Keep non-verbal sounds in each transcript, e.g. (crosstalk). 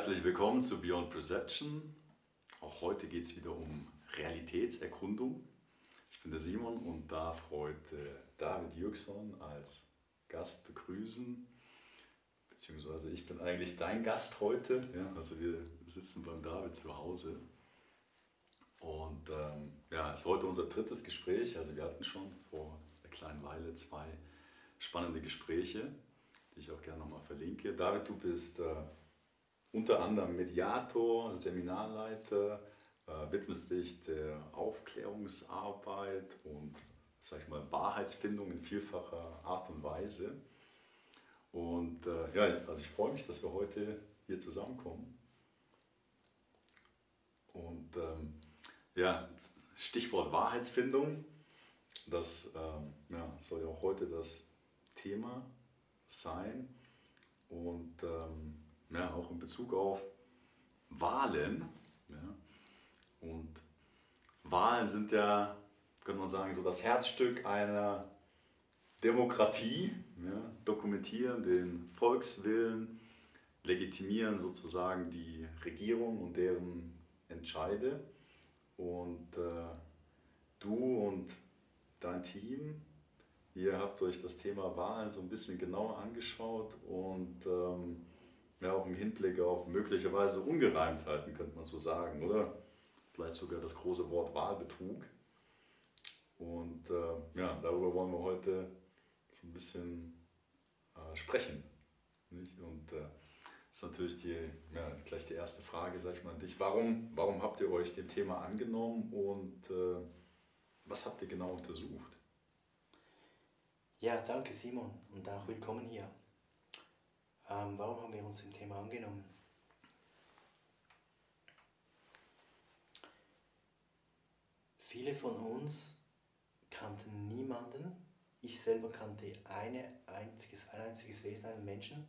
Herzlich willkommen zu Beyond Perception. Auch heute geht es wieder um Realitätserkundung. Ich bin der Simon und darf heute David Jürgson als Gast begrüßen. Beziehungsweise ich bin eigentlich dein Gast heute. Ja, also wir sitzen beim David zu Hause. Und ähm, ja, es ist heute unser drittes Gespräch. Also wir hatten schon vor einer kleinen Weile zwei spannende Gespräche, die ich auch gerne nochmal verlinke. David, du bist äh, unter anderem Mediator, Seminarleiter, äh, widmest dich der Aufklärungsarbeit und sag ich mal, Wahrheitsfindung in vielfacher Art und Weise. Und äh, ja, also ich freue mich, dass wir heute hier zusammenkommen. Und ähm, ja, Stichwort Wahrheitsfindung, das ähm, ja, soll ja auch heute das Thema sein. Und ähm, ja, auch in Bezug auf Wahlen. Ja. Und Wahlen sind ja, könnte man sagen, so das Herzstück einer Demokratie, ja, dokumentieren den Volkswillen, legitimieren sozusagen die Regierung und deren Entscheide. Und äh, du und dein Team, ihr habt euch das Thema Wahlen so ein bisschen genauer angeschaut und ähm, ja, auch im Hinblick auf möglicherweise Ungereimtheiten, könnte man so sagen, oder? Vielleicht sogar das große Wort Wahlbetrug. Und äh, ja, darüber wollen wir heute so ein bisschen äh, sprechen. Nicht? Und äh, das ist natürlich die, ja, gleich die erste Frage, sag ich mal, an dich. Warum, warum habt ihr euch dem Thema angenommen und äh, was habt ihr genau untersucht? Ja, danke Simon und auch willkommen hier. Ähm, warum haben wir uns dem Thema angenommen? Viele von uns kannten niemanden. Ich selber kannte eine einziges, ein einziges Wesen, einen Menschen,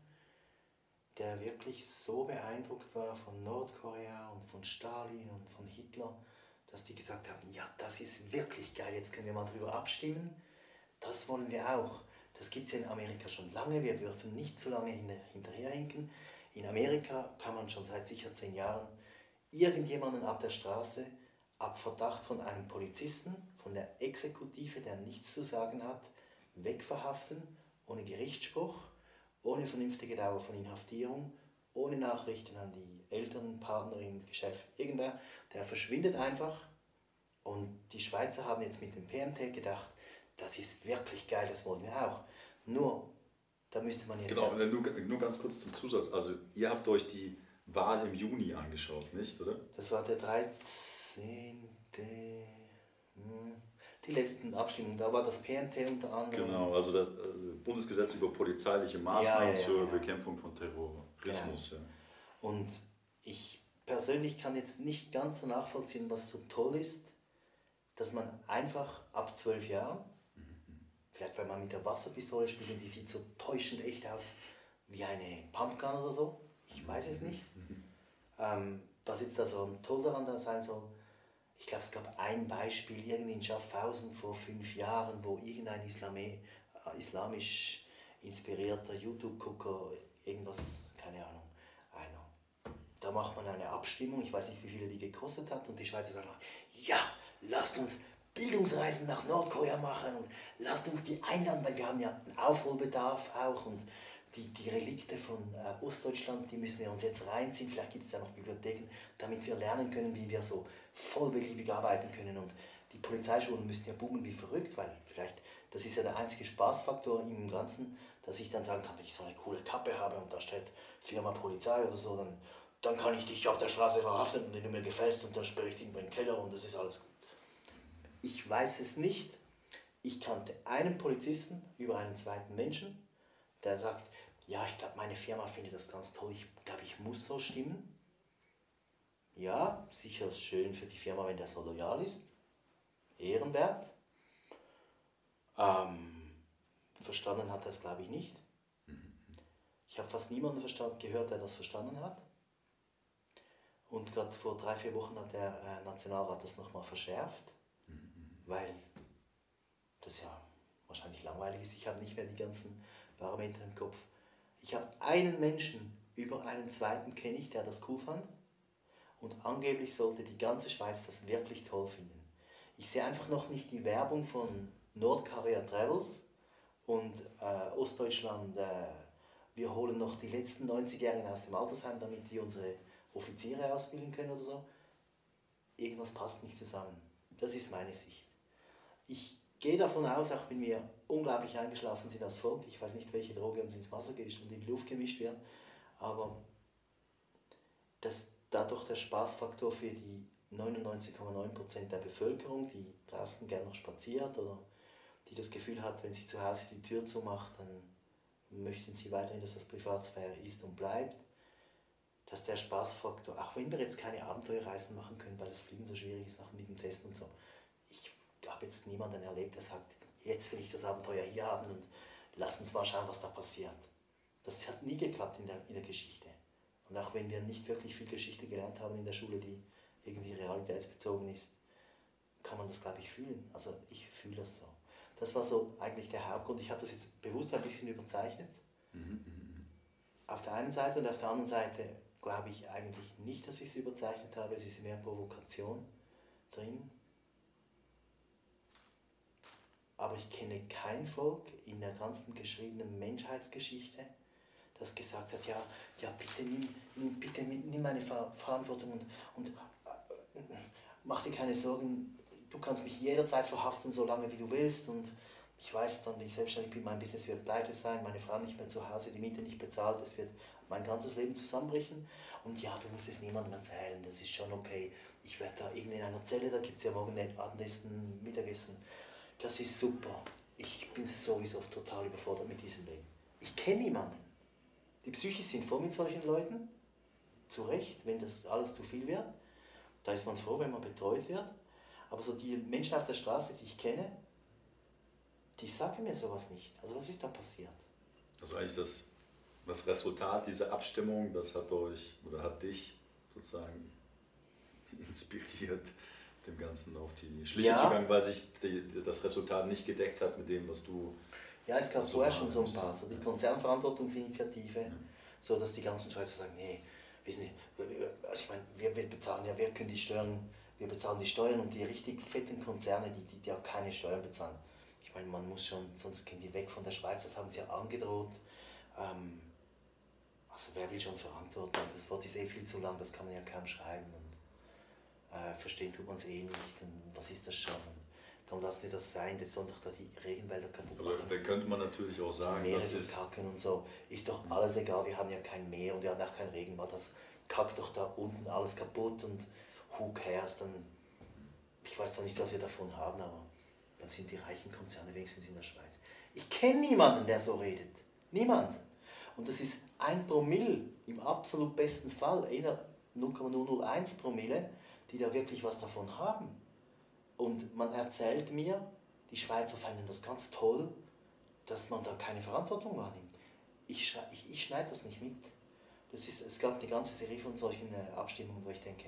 der wirklich so beeindruckt war von Nordkorea und von Stalin und von Hitler, dass die gesagt haben, ja, das ist wirklich geil, jetzt können wir mal darüber abstimmen. Das wollen wir auch. Das gibt es ja in Amerika schon lange, wir dürfen nicht zu lange hinterherhinken. In Amerika kann man schon seit sicher zehn Jahren irgendjemanden ab der Straße, ab Verdacht von einem Polizisten, von der Exekutive, der nichts zu sagen hat, wegverhaften, ohne Gerichtsspruch, ohne vernünftige Dauer von Inhaftierung, ohne Nachrichten an die Eltern, Partnerin, Geschäft, irgendwer, der verschwindet einfach. Und die Schweizer haben jetzt mit dem PMT gedacht, das ist wirklich geil, das wollen wir auch. Nur, da müsste man jetzt. Genau, nur, nur ganz kurz zum Zusatz. Also, ihr habt euch die Wahl im Juni angeschaut, nicht, oder? Das war der 13. Hm, die letzten Abstimmungen, da war das PMT unter anderem. Genau, also das äh, Bundesgesetz über polizeiliche Maßnahmen ja, ja, ja, zur genau. Bekämpfung von Terrorismus. Und ich persönlich kann jetzt nicht ganz so nachvollziehen, was so toll ist, dass man einfach ab zwölf Jahren Vielleicht wenn man mit der Wasserpistole spielt und die sieht so täuschend echt aus wie eine Pumpgun oder so. Ich weiß es nicht. Ähm, was jetzt da so toll daran da sein soll, ich glaube, es gab ein Beispiel irgendwie in Schaffhausen vor fünf Jahren, wo irgendein Islame, äh, islamisch inspirierter YouTube-Gucker irgendwas, keine Ahnung, einer. Da macht man eine Abstimmung, ich weiß nicht, wie viele die gekostet hat, und die Schweizer sagen, ja, lasst uns Bildungsreisen nach Nordkorea machen und lasst uns die einladen, weil wir haben ja einen Aufholbedarf auch und die, die Relikte von äh, Ostdeutschland, die müssen wir uns jetzt reinziehen. Vielleicht gibt es ja noch Bibliotheken, damit wir lernen können, wie wir so vollbeliebig arbeiten können. Und die Polizeischulen müssen ja boomen wie verrückt, weil vielleicht, das ist ja der einzige Spaßfaktor im Ganzen, dass ich dann sagen kann, wenn ich so eine coole Kappe habe und da steht Firma Polizei oder so, dann, dann kann ich dich auf der Straße verhaften und wenn du mir gefällst und dann sperre ich dich in den Keller und das ist alles gut. Ich weiß es nicht. Ich kannte einen Polizisten über einen zweiten Menschen, der sagt, ja, ich glaube, meine Firma findet das ganz toll. Ich glaube, ich muss so stimmen. Ja, sicher ist schön für die Firma, wenn der so loyal ist. Ehrenwert. Ähm, verstanden hat er es, glaube ich, nicht. Ich habe fast niemanden verstanden, gehört, der das verstanden hat. Und gerade vor drei, vier Wochen hat der äh, Nationalrat das nochmal verschärft weil das ja wahrscheinlich langweilig ist. Ich habe nicht mehr die ganzen Parameter im Kopf. Ich habe einen Menschen über einen zweiten kenne ich, der das cool fand. Und angeblich sollte die ganze Schweiz das wirklich toll finden. Ich sehe einfach noch nicht die Werbung von Nordkorea Travels und äh, Ostdeutschland. Äh, wir holen noch die letzten 90-Jährigen aus dem Altersheim, damit die unsere Offiziere ausbilden können oder so. Irgendwas passt nicht zusammen. Das ist meine Sicht. Ich gehe davon aus, auch wenn wir unglaublich eingeschlafen sind als Volk, ich weiß nicht, welche Droge uns ins Wasser gemischt und in die Luft gemischt wird, aber dass dadurch der Spaßfaktor für die 99,9% der Bevölkerung, die draußen gerne noch spaziert oder die das Gefühl hat, wenn sie zu Hause die Tür zumacht, dann möchten sie weiterhin, dass das Privatsphäre ist und bleibt, dass der Spaßfaktor, auch wenn wir jetzt keine Abenteuerreisen machen können, weil das Fliegen so schwierig ist nach mit dem Test und so, ich habe jetzt niemanden erlebt, der sagt, jetzt will ich das Abenteuer hier haben und lass uns mal schauen, was da passiert. Das hat nie geklappt in der, in der Geschichte. Und auch wenn wir nicht wirklich viel Geschichte gelernt haben in der Schule, die irgendwie realitätsbezogen ist, kann man das, glaube ich, fühlen. Also ich fühle das so. Das war so eigentlich der Hauptgrund. Ich habe das jetzt bewusst ein bisschen überzeichnet. Mhm, mhm, mhm. Auf der einen Seite und auf der anderen Seite glaube ich eigentlich nicht, dass ich es überzeichnet habe. Es ist mehr Provokation drin. Aber ich kenne kein Volk in der ganzen geschriebenen Menschheitsgeschichte, das gesagt hat, ja, ja bitte nimm, bitte nimm meine Verantwortung und, und äh, mach dir keine Sorgen, du kannst mich jederzeit verhaften, so lange wie du willst. Und ich weiß dann, wenn ich selbstständig bin, mein Business wird pleite sein, meine Frau nicht mehr zu Hause, die Miete nicht bezahlt, es wird mein ganzes Leben zusammenbrechen. Und ja, du musst es niemandem erzählen, das ist schon okay. Ich werde da irgendwie in einer Zelle, da gibt es ja morgen Abendessen, Mittagessen, das ist super. Ich bin sowieso total überfordert mit diesem Leben. Ich kenne niemanden. Die Psyche sind voll mit solchen Leuten, zu Recht, wenn das alles zu viel wird. Da ist man froh, wenn man betreut wird. Aber so die Menschen auf der Straße, die ich kenne, die sagen mir sowas nicht. Also was ist da passiert? Also eigentlich das, das Resultat dieser Abstimmung, das hat euch oder hat dich sozusagen (laughs) inspiriert, dem Ganzen auf die Schliche ja. zu gehen, weil sich die, das Resultat nicht gedeckt hat mit dem, was du ja, es gab vorher schon so ein paar, so die Konzernverantwortungsinitiative, ja. so dass die ganzen Schweizer sagen, nee, wissen Sie, also ich meine, wir, wir bezahlen ja, wir können die Steuern, wir bezahlen die Steuern und die richtig fetten Konzerne, die, die, die auch keine Steuern bezahlen. Ich meine, man muss schon, sonst gehen die weg von der Schweiz, das haben sie ja angedroht. Ähm, also wer will schon verantworten? Das Wort ist eh viel zu lang, das kann man ja kaum schreiben äh, verstehen tut man es eh nicht und was ist das schon? dann lassen wir das sein, das soll doch da die Regenwälder kaputt machen. Aber da könnte man natürlich auch sagen, Meere das ist... Kacken und so, ist doch alles egal, wir haben ja kein Meer und wir haben auch kein Regenwald, das kackt doch da unten alles kaputt und who cares, dann... Ich weiß zwar nicht, was wir davon haben, aber dann sind die reichen Konzerne wenigstens in der Schweiz. Ich kenne niemanden, der so redet. Niemand. Und das ist ein Promille im absolut besten Fall, 0,001 Promille, die da wirklich was davon haben. Und man erzählt mir, die Schweizer fanden das ganz toll, dass man da keine Verantwortung wahrnimmt. Ich, ich, ich schneide das nicht mit. Das ist, es gab eine ganze Serie von solchen äh, Abstimmungen, wo ich denke,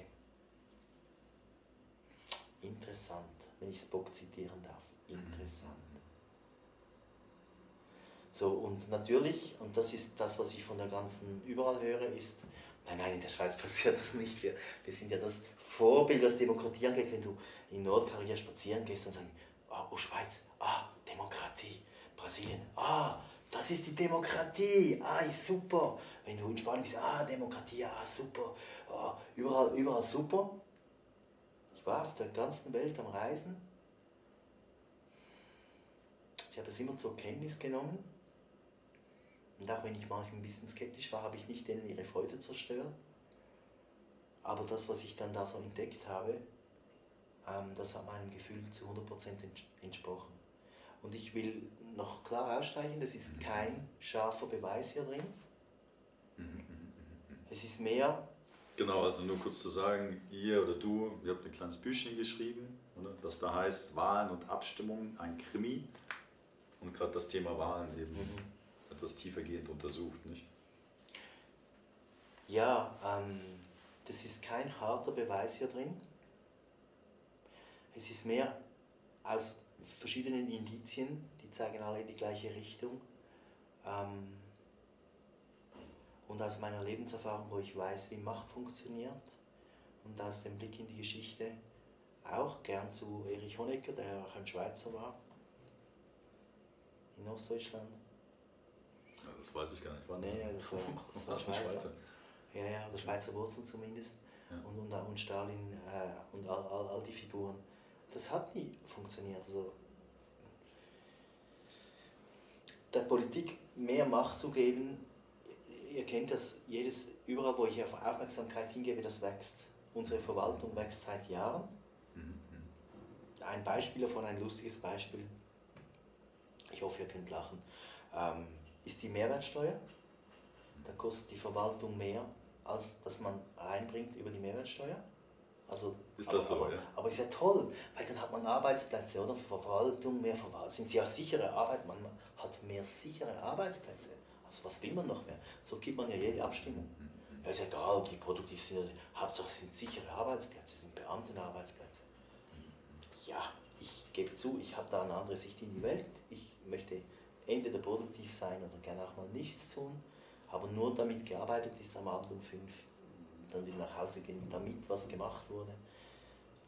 interessant, wenn ich Spock zitieren darf. Interessant. So, und natürlich, und das ist das, was ich von der ganzen überall höre, ist, nein, nein, in der Schweiz (laughs) passiert das nicht. Wir, wir sind ja das Vorbild, was Demokratie angeht, wenn du in Nordkorea spazieren gehst und sagst, oh, oh Schweiz, ah, Demokratie, Brasilien, ah, das ist die Demokratie, ah, ist super. Wenn du in Spanien bist, ah, Demokratie, ah, super, ah, überall, überall super. Ich war auf der ganzen Welt am Reisen. Ich habe das immer zur Kenntnis genommen. Und auch wenn ich manchmal ein bisschen skeptisch war, habe ich nicht denen ihre Freude zerstört. Aber das, was ich dann da so entdeckt habe, ähm, das hat meinem Gefühl zu 100% entsprochen. Und ich will noch klar ausstreichen, das ist kein scharfer Beweis hier drin. Es ist mehr. Genau, also nur kurz zu sagen, ihr oder du, ihr habt ein kleines Büchchen geschrieben, oder? das da heißt Wahlen und Abstimmungen, ein Krimi. Und gerade das Thema Wahlen eben mhm. Etwas tiefergehend untersucht, nicht? Ja, ähm, das ist kein harter Beweis hier drin. Es ist mehr aus verschiedenen Indizien, die zeigen alle in die gleiche Richtung. Ähm, und aus meiner Lebenserfahrung, wo ich weiß, wie Macht funktioniert und aus dem Blick in die Geschichte auch gern zu Erich Honecker, der auch ein Schweizer war, in Ostdeutschland. Das weiß ich gar nicht. Wann nee, ja, das war, (laughs) das war Schweizer. Schweizer. Ja, ja, der Schweizer Wurzel zumindest. Ja. Und, und, und Stalin äh, und all, all, all die Figuren. Das hat nie funktioniert. Also, der Politik mehr Macht zu geben, ihr kennt das, jedes, überall wo ich auf Aufmerksamkeit hingebe, das wächst. Unsere Verwaltung wächst seit Jahren. Mhm. Ein Beispiel davon, ein lustiges Beispiel, ich hoffe, ihr könnt lachen, ähm, ist die Mehrwertsteuer. Da kostet die Verwaltung mehr, als dass man reinbringt über die Mehrwertsteuer. Also, ist das aber, so, ja? Aber ist ja toll, weil dann hat man Arbeitsplätze, oder? Verwaltung, mehr Verwaltung. Sind sie ja sichere Arbeit, man hat mehr sichere Arbeitsplätze. Also was will man noch mehr? So gibt man ja jede Abstimmung. Ja, ist egal, ob die produktiv sind, Hauptsache es sind sichere Arbeitsplätze, es sind Beamtenarbeitsplätze. Ja, ich gebe zu, ich habe da eine andere Sicht in die Welt. Ich möchte entweder produktiv sein oder gerne auch mal nichts tun, aber nur damit gearbeitet ist am Abend um fünf, dann wieder nach Hause gehen, damit was gemacht wurde.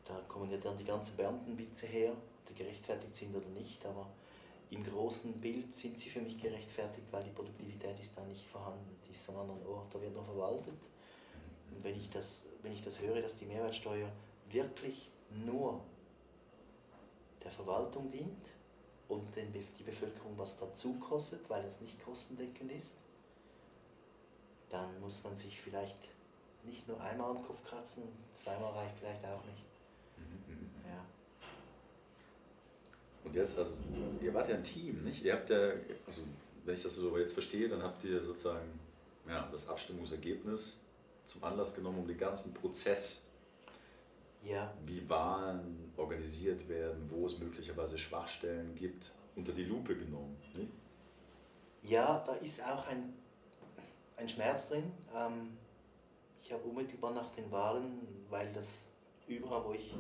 Da kommen ja dann die ganzen Beamtenwitze her, die gerechtfertigt sind oder nicht, aber im großen Bild sind sie für mich gerechtfertigt, weil die Produktivität ist da nicht vorhanden, die ist am anderen Ort, da wird noch verwaltet. Und wenn ich das, wenn ich das höre, dass die Mehrwertsteuer wirklich nur der Verwaltung dient und den, die Bevölkerung was dazu kostet, weil es nicht kostendeckend ist, dann muss man sich vielleicht nicht nur einmal am Kopf kratzen, zweimal reicht vielleicht auch nicht. Ja. Und jetzt, also, ihr wart ja ein Team, nicht? Ihr habt ja, also, wenn ich das so jetzt verstehe, dann habt ihr sozusagen ja, das Abstimmungsergebnis zum Anlass genommen, um den ganzen Prozess, ja. wie Wahlen organisiert werden, wo es möglicherweise Schwachstellen gibt, unter die Lupe genommen. Nicht? Ja, da ist auch ein, ein Schmerz drin. Ähm, ich habe unmittelbar nach den Wahlen, weil das überall, wo ich,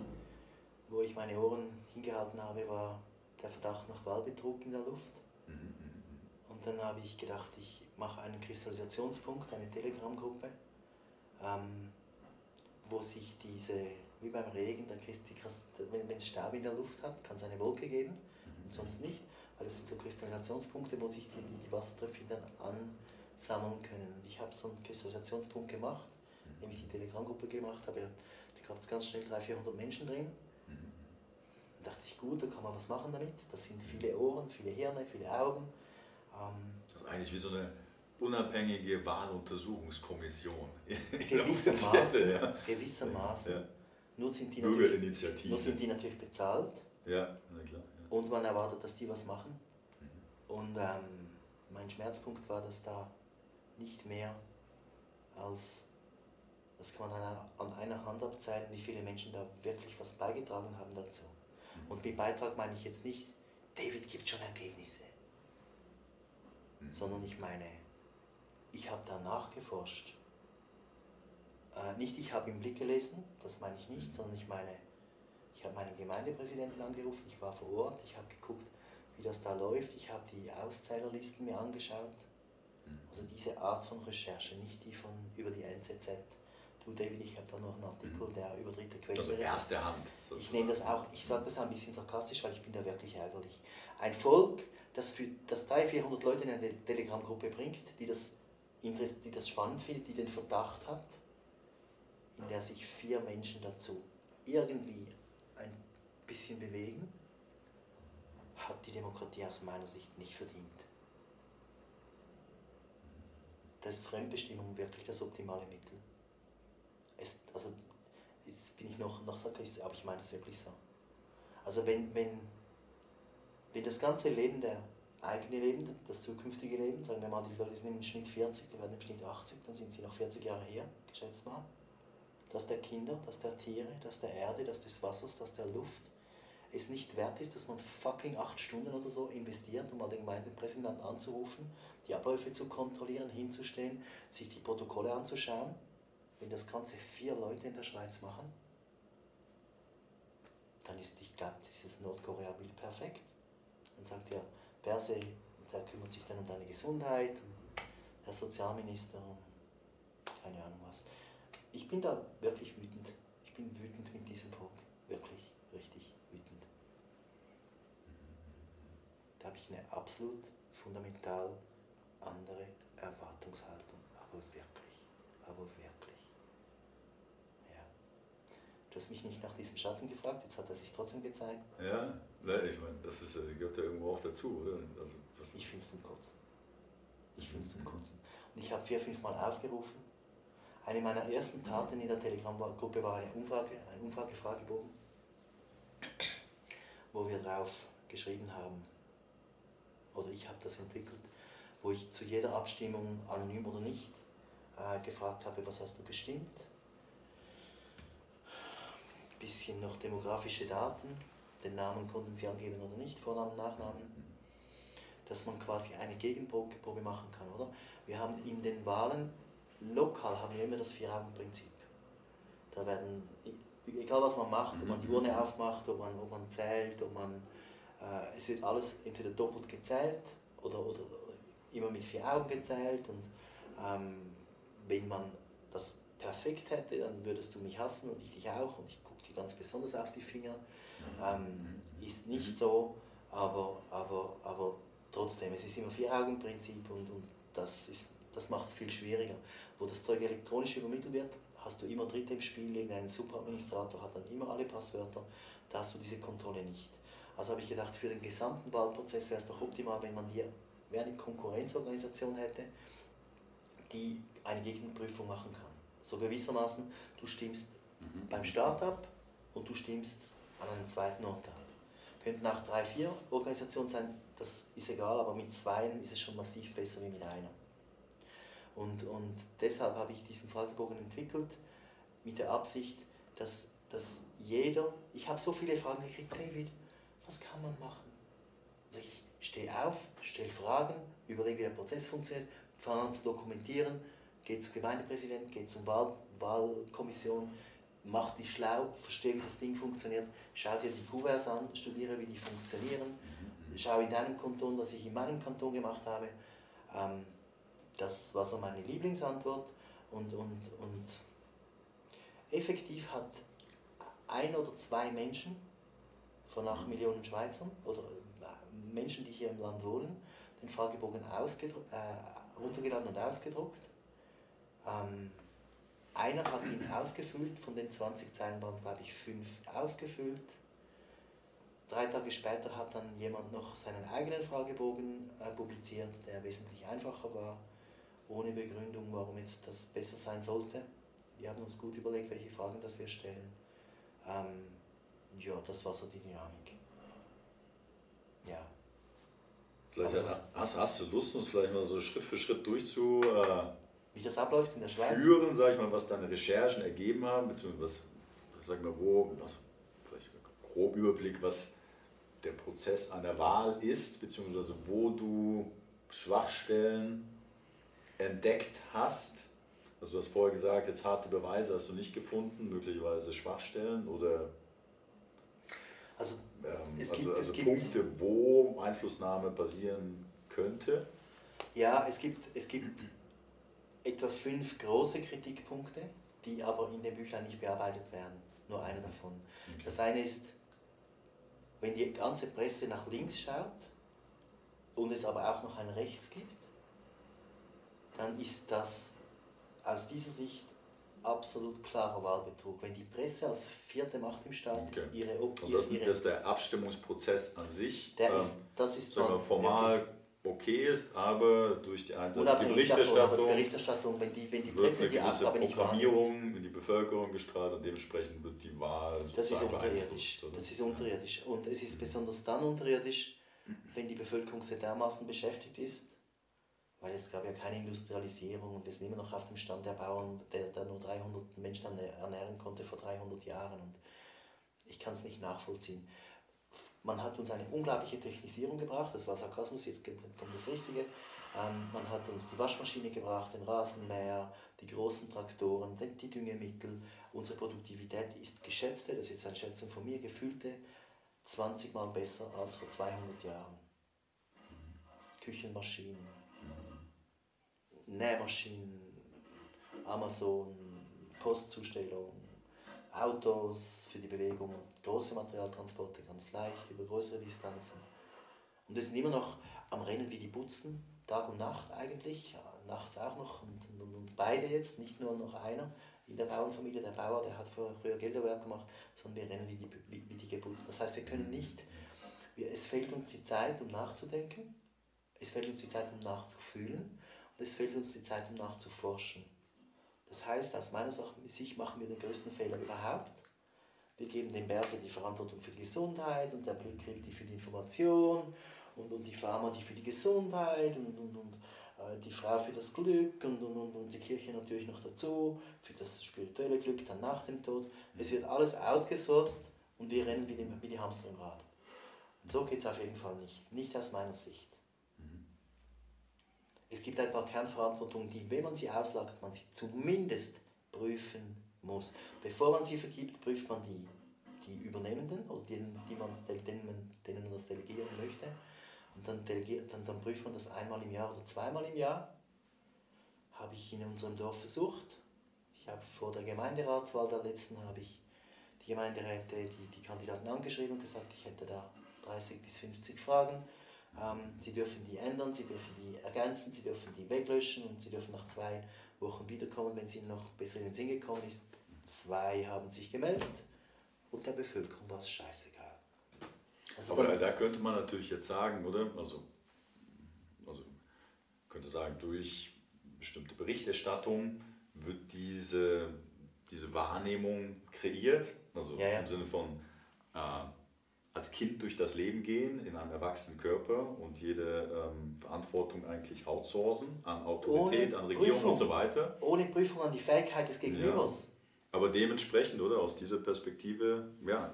wo ich meine Ohren hingehalten habe, war der Verdacht nach Wahlbetrug in der Luft. Mhm, mhm, mhm. Und dann habe ich gedacht, ich mache einen Kristallisationspunkt, eine Telegram-Gruppe, ähm, wo sich diese, wie beim Regen, dann kriegst die, wenn es Staub in der Luft hat, kann es eine Wolke geben und sonst nicht, weil es sind so Kristallisationspunkte, wo sich die, die, die Wassertröpfchen dann ansammeln können. Und ich habe so einen Kristallisationspunkt gemacht, indem ich die Telegram-Gruppe gemacht habe. Da gab es ganz schnell 300, 400 Menschen drin dachte ich, gut, da kann man was machen damit. Das sind viele Ohren, viele Hirne, viele Augen. Ähm, das ist eigentlich wie so eine unabhängige Wahluntersuchungskommission. Gewissermaßen. (laughs) Ja. Gewissermaßen. Ja. Nur, sind die Bürgerinitiative. nur sind die natürlich bezahlt. Ja, na klar. Ja. Und man erwartet, dass die was machen. Mhm. Und ähm, mein Schmerzpunkt war, dass da nicht mehr als, das kann man an einer Hand abzeigen, wie viele Menschen da wirklich was beigetragen haben dazu. Und mit Beitrag meine ich jetzt nicht, David gibt schon Ergebnisse, mhm. sondern ich meine, ich habe da nachgeforscht. Äh, nicht ich habe im Blick gelesen, das meine ich nicht, mhm. sondern ich meine, ich habe meinen Gemeindepräsidenten angerufen, ich war vor Ort, ich habe geguckt, wie das da läuft, ich habe die Auszählerlisten mir angeschaut. Mhm. Also diese Art von Recherche, nicht die von über die NZZ Du David, ich habe da noch einen Artikel, der über dritte Quellen Also erste Hand. Sozusagen. Ich nehme das auch, ich sage das ein bisschen sarkastisch, weil ich bin da wirklich ärgerlich. Ein Volk, das, für, das 300, 400 Leute in eine Telegram-Gruppe bringt, die das, die das spannend findet, die den Verdacht hat, in der sich vier Menschen dazu irgendwie ein bisschen bewegen, hat die Demokratie aus meiner Sicht nicht verdient. Das ist Fremdbestimmung wirklich das optimale Mittel es, also jetzt bin ich noch, noch Sakrist, aber ich meine das wirklich so. Also wenn, wenn, wenn das ganze Leben, der eigene Leben, das zukünftige Leben, sagen wir mal, die Leute sind im Schnitt 40, die werden im Schnitt 80, dann sind sie noch 40 Jahre her, geschätzt mal. Dass der Kinder, dass der Tiere, dass der Erde, dass des Wassers, dass der Luft es nicht wert ist, dass man fucking acht Stunden oder so investiert, um mal den Gemeindepräsidenten anzurufen, die Abläufe zu kontrollieren, hinzustehen, sich die Protokolle anzuschauen wenn das Ganze vier Leute in der Schweiz machen, dann ist, ich glaube, dieses Nordkorea-Bild perfekt. Dann sagt der Perse, der kümmert sich dann um deine Gesundheit, der Sozialminister keine Ahnung was. Ich bin da wirklich wütend. Ich bin wütend mit diesem Volk. Wirklich, richtig wütend. Da habe ich eine absolut fundamental andere Erwartungshaltung. Aber wirklich, aber wirklich. Ja. Du hast mich nicht nach diesem Schatten gefragt, jetzt hat er sich trotzdem gezeigt. Ja, ne, ich meine, das ist, äh, gehört ja irgendwo auch dazu, oder? Also, was Ich finde es zum Kotzen. Ich finde es zum Kotzen. Und ich habe vier, fünf Mal aufgerufen. Eine meiner ersten Taten in der Telegram-Gruppe war eine Umfrage, ein Umfragefragebogen, wo wir drauf geschrieben haben, oder ich habe das entwickelt, wo ich zu jeder Abstimmung, anonym oder nicht, äh, gefragt habe, was hast du gestimmt? Bisschen noch demografische Daten, den Namen konnten sie angeben oder nicht, Vornamen, Nachnamen, dass man quasi eine Gegenprobe machen kann, oder? Wir haben in den Wahlen, lokal haben wir immer das Vier-Augen-Prinzip. Da werden, egal was man macht, ob man die Urne aufmacht, ob man, ob man zählt, ob man, äh, es wird alles entweder doppelt gezählt oder, oder immer mit vier Augen gezählt und ähm, wenn man das perfekt hätte, dann würdest du mich hassen und ich dich auch und ich gucke dir ganz besonders auf die Finger. Ähm, ist nicht so, aber, aber, aber trotzdem, es ist immer Vier-Augen-Prinzip und, und das, ist, das macht es viel schwieriger. Wo das Zeug elektronisch übermittelt wird, hast du immer Dritte im Spiel, irgendein Superadministrator hat dann immer alle Passwörter, da hast du diese Kontrolle nicht. Also habe ich gedacht, für den gesamten Wahlprozess wäre es doch optimal, wenn man hier eine Konkurrenzorganisation hätte, die eine Gegenprüfung machen kann. So gewissermaßen, du stimmst mhm. beim Start ab und du stimmst an einem zweiten Ort ab. Könnten auch drei, vier Organisationen sein, das ist egal, aber mit zwei ist es schon massiv besser wie mit einer. Und, und deshalb habe ich diesen Fragebogen entwickelt, mit der Absicht, dass, dass jeder, ich habe so viele Fragen gekriegt, David, was kann man machen? Also ich stehe auf, stelle Fragen, überlege, wie der Prozess funktioniert, fange an zu dokumentieren, gehe zum Gemeindepräsidenten, gehe zur Wahl, Wahlkommission, mach dich schlau, verstehe, wie das Ding funktioniert, schau dir die Kuverts an, studiere, wie die funktionieren, schau in deinem Kanton, was ich in meinem Kanton gemacht habe. Ähm, das war so meine Lieblingsantwort und, und, und effektiv hat ein oder zwei Menschen von 8 Millionen Schweizern oder äh, Menschen, die hier im Land wohnen, den Fragebogen äh, runtergeladen und ausgedruckt. Ähm, einer hat ihn (clears throat) ausgefüllt, von den 20 Zeilen waren, glaube ich, fünf ausgefüllt. Drei Tage später hat dann jemand noch seinen eigenen Fragebogen äh, publiziert, der wesentlich einfacher war, ohne Begründung, warum jetzt das besser sein sollte. Wir haben uns gut überlegt, welche Fragen das wir stellen. Ähm, ja, das war so die Dynamik. Ja. Vielleicht hast, hast, du Lust, uns vielleicht mal so Schritt für Schritt durchzu. Äh, Wie das abläuft in der Schweiz? Führen, sag ich mal, was deine Recherchen ergeben haben, beziehungsweise was, was sag mal, wo, was, vielleicht grob Überblick, was der Prozess an der Wahl ist, beziehungsweise wo du Schwachstellen entdeckt hast. Also du hast vorher gesagt, jetzt harte Beweise hast du nicht gefunden, möglicherweise Schwachstellen oder also, ähm, es gibt, also, also es Punkte, gibt, wo Einflussnahme passieren könnte? Ja, es gibt, es gibt (clears throat) etwa fünf große Kritikpunkte, die aber in dem Büchlein nicht bearbeitet werden. Nur einer davon. Okay. Das eine ist, wenn die ganze Presse nach links schaut und es aber auch noch ein Rechts gibt, dann ist das aus dieser Sicht absolut klarer Wahlbetrug. Wenn die Presse als vierte Macht im Staat okay. ihre Op also das, ihre, das ist der Abstimmungsprozess an sich, der ähm, ist, das ist sagen wir, formal okay ist, aber durch die einseitige Berichterstattung, Berichterstattung, wenn die, wenn die Presse die Aufgabe nicht Programmierung in die Bevölkerung gestrahlt und dementsprechend wird die Wahl Das ist unterirdisch. Das ist unterirdisch. Und es ist besonders dann unterirdisch, wenn die Bevölkerung so dermaßen beschäftigt ist, weil es gab ja keine Industrialisierung und wir sind immer noch auf dem Stand der Bauern, der, der nur 300 Menschen ernähren konnte vor 300 Jahren und ich kann es nicht nachvollziehen. Man hat uns eine unglaubliche Technisierung gebracht, das war Sarkasmus, jetzt kommt das Richtige. Ähm, man hat uns die Waschmaschine gebracht, den Rasenmäher, die großen Traktoren, die, die Düngemittel. Unsere Produktivität ist geschätzte, das ist jetzt eine Schätzung von mir, gefühlte 20 Mal besser als vor 200 Jahren. Küchenmaschinen, Nähmaschinen, Amazon, Postzustellung, Autos für die Bewegung große Materialtransporte ganz leicht über größere Distanzen. Und wir sind immer noch am Rennen wie die Butzen, Tag und Nacht eigentlich, nachts auch noch und, und, und beide jetzt, nicht nur noch einer in der Bauernfamilie, der Bauer, der hat früher Gelderwerk gemacht, sondern wir rennen wie die, wie, wie die Geputzten. Das heißt, wir können nicht, wir, es fehlt uns die Zeit, um nachzudenken, es fehlt uns die Zeit, um nachzufühlen es fehlt uns die Zeit, um nachzuforschen. Das heißt, aus meiner Sicht machen wir den größten Fehler überhaupt. Wir geben dem Berser die Verantwortung für die Gesundheit und der Blick die für die Information und, und die Pharma die für die Gesundheit und, und, und äh, die Frau für das Glück und, und, und, und die Kirche natürlich noch dazu, für das spirituelle Glück dann nach dem Tod. Es wird alles outgesourced und wir rennen wie die, wie die Hamster im Rad. Und so geht es auf jeden Fall nicht, nicht aus meiner Sicht. Es gibt ein paar Kernverantwortungen, die, wenn man sie auslagert, man sie zumindest prüfen muss. Bevor man sie vergibt, prüft man die, die Übernehmenden oder denen, die man, denen, denen man das delegieren möchte. Und dann, delegiert, dann, dann prüft man das einmal im Jahr oder zweimal im Jahr. Habe ich in unserem Dorf versucht. Ich habe vor der Gemeinderatswahl der letzten habe ich die Gemeinderäte, die, die Kandidaten angeschrieben und gesagt, ich hätte da 30 bis 50 Fragen. Ähm, sie dürfen die ändern, sie dürfen die ergänzen, sie dürfen die weglöschen und sie dürfen nach zwei Wochen wiederkommen, wenn es ihnen noch besser in den Sinn gekommen ist. Zwei haben sich gemeldet und der Bevölkerung war es scheißegal. Also Aber da könnte man natürlich jetzt sagen, oder? Also, also könnte sagen, durch bestimmte Berichterstattung wird diese, diese Wahrnehmung kreiert. Also ja, ja. im Sinne von äh, als Kind durch das Leben gehen in einem erwachsenen Körper und jede ähm, Verantwortung eigentlich outsourcen an Autorität, Ohne an Regierung Prüfung. und so weiter. Ohne Prüfung an die Fähigkeit des Gegenübers. Ja. Aber dementsprechend, oder aus dieser Perspektive, ja,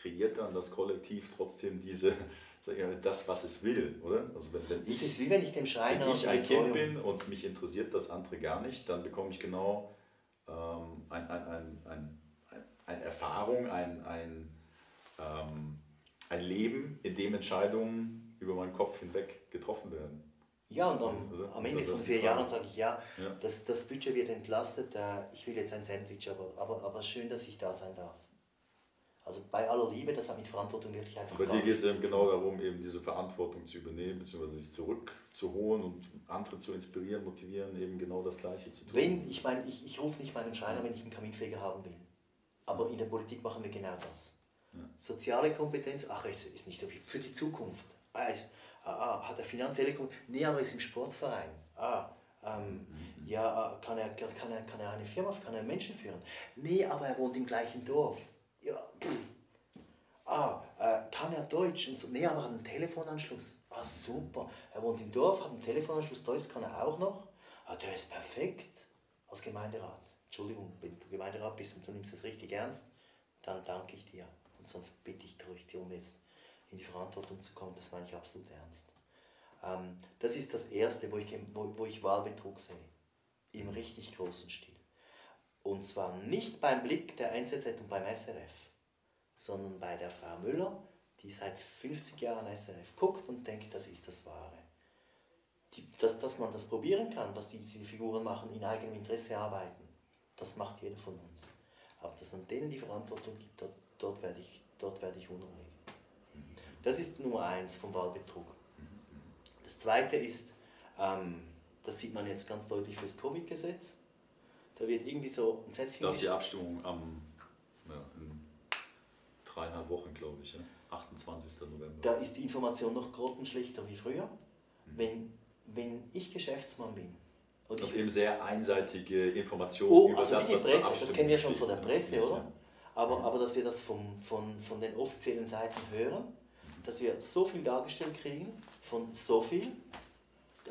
kreiert dann das Kollektiv trotzdem diese, das, was es will, oder? Also wenn, wenn ich, ist wie wenn ich dem Schreiner wenn ich ein Kind bin und mich interessiert das andere gar nicht, dann bekomme ich genau ähm, ein, ein, ein, ein, eine Erfahrung, ein, ein ähm, ein Leben, in dem Entscheidungen über meinen Kopf hinweg getroffen werden. Ja, und am, am Ende von vier Jahren sage ich, ja, ja, Das, das Budget wird entlastet, äh, ich will jetzt ein Sandwich, aber, aber, aber schön, dass ich da sein darf. Also bei aller Liebe, das hat mit Verantwortung wirklich einfach. Bei dir geht es eben genau darum, eben diese Verantwortung zu übernehmen, beziehungsweise sich zurückzuholen und andere zu inspirieren, motivieren, eben genau das Gleiche zu tun. Wenn, ich meine, ich, ich rufe nicht meinen Schreiner, wenn ich einen Kaminfeger haben will. Aber in der Politik machen wir genau das. Soziale Kompetenz, ach, ist, ist nicht so viel. Für die Zukunft. Ah, ist, ah, ah, hat er finanzielle Kompetenz? Nee, aber ist im Sportverein. Ah, ähm, mhm. ja, ah, kann er, kann, er, kann er eine Firma, kann er Menschen führen? Nee, aber er wohnt im gleichen Dorf. Ja, ah, äh, kann er Deutsch? Und so. Nee, aber hat einen Telefonanschluss. Ah, super. Er wohnt im Dorf, hat einen Telefonanschluss, Deutsch kann er auch noch. Ah, der ist perfekt als Gemeinderat. Entschuldigung, wenn du Gemeinderat bist und du nimmst das richtig ernst, dann danke ich dir sonst bitte ich dich um jetzt in die Verantwortung zu kommen, das meine ich absolut ernst. Ähm, das ist das Erste, wo ich, wo, wo ich Wahlbetrug sehe, im richtig großen Stil. Und zwar nicht beim Blick der NZZ und beim SRF, sondern bei der Frau Müller, die seit 50 Jahren SRF guckt und denkt, das ist das Wahre. Die, dass, dass man das probieren kann, was diese Figuren machen, in eigenem Interesse arbeiten, das macht jeder von uns. Aber dass man denen die Verantwortung gibt, dort, dort werde ich dort werde ich unruhig. Das ist Nummer eins vom Wahlbetrug. Das zweite ist, ähm, das sieht man jetzt ganz deutlich fürs Covid-Gesetz. Da wird irgendwie so ein Sätzchen. Da ist die Abstimmung am ja, in dreieinhalb Wochen, glaube ich, ja? 28. November. Da ist die Information noch grottenschlechter wie früher. Mhm. Wenn, wenn ich Geschäftsmann bin. Und das eben sehr einseitige Informationen oh, über also das, was Presse, Das kennen wir schon von der Presse, oder? Aber, aber dass wir das vom, von, von den offiziellen Seiten hören, dass wir so viel dargestellt kriegen, von so viel,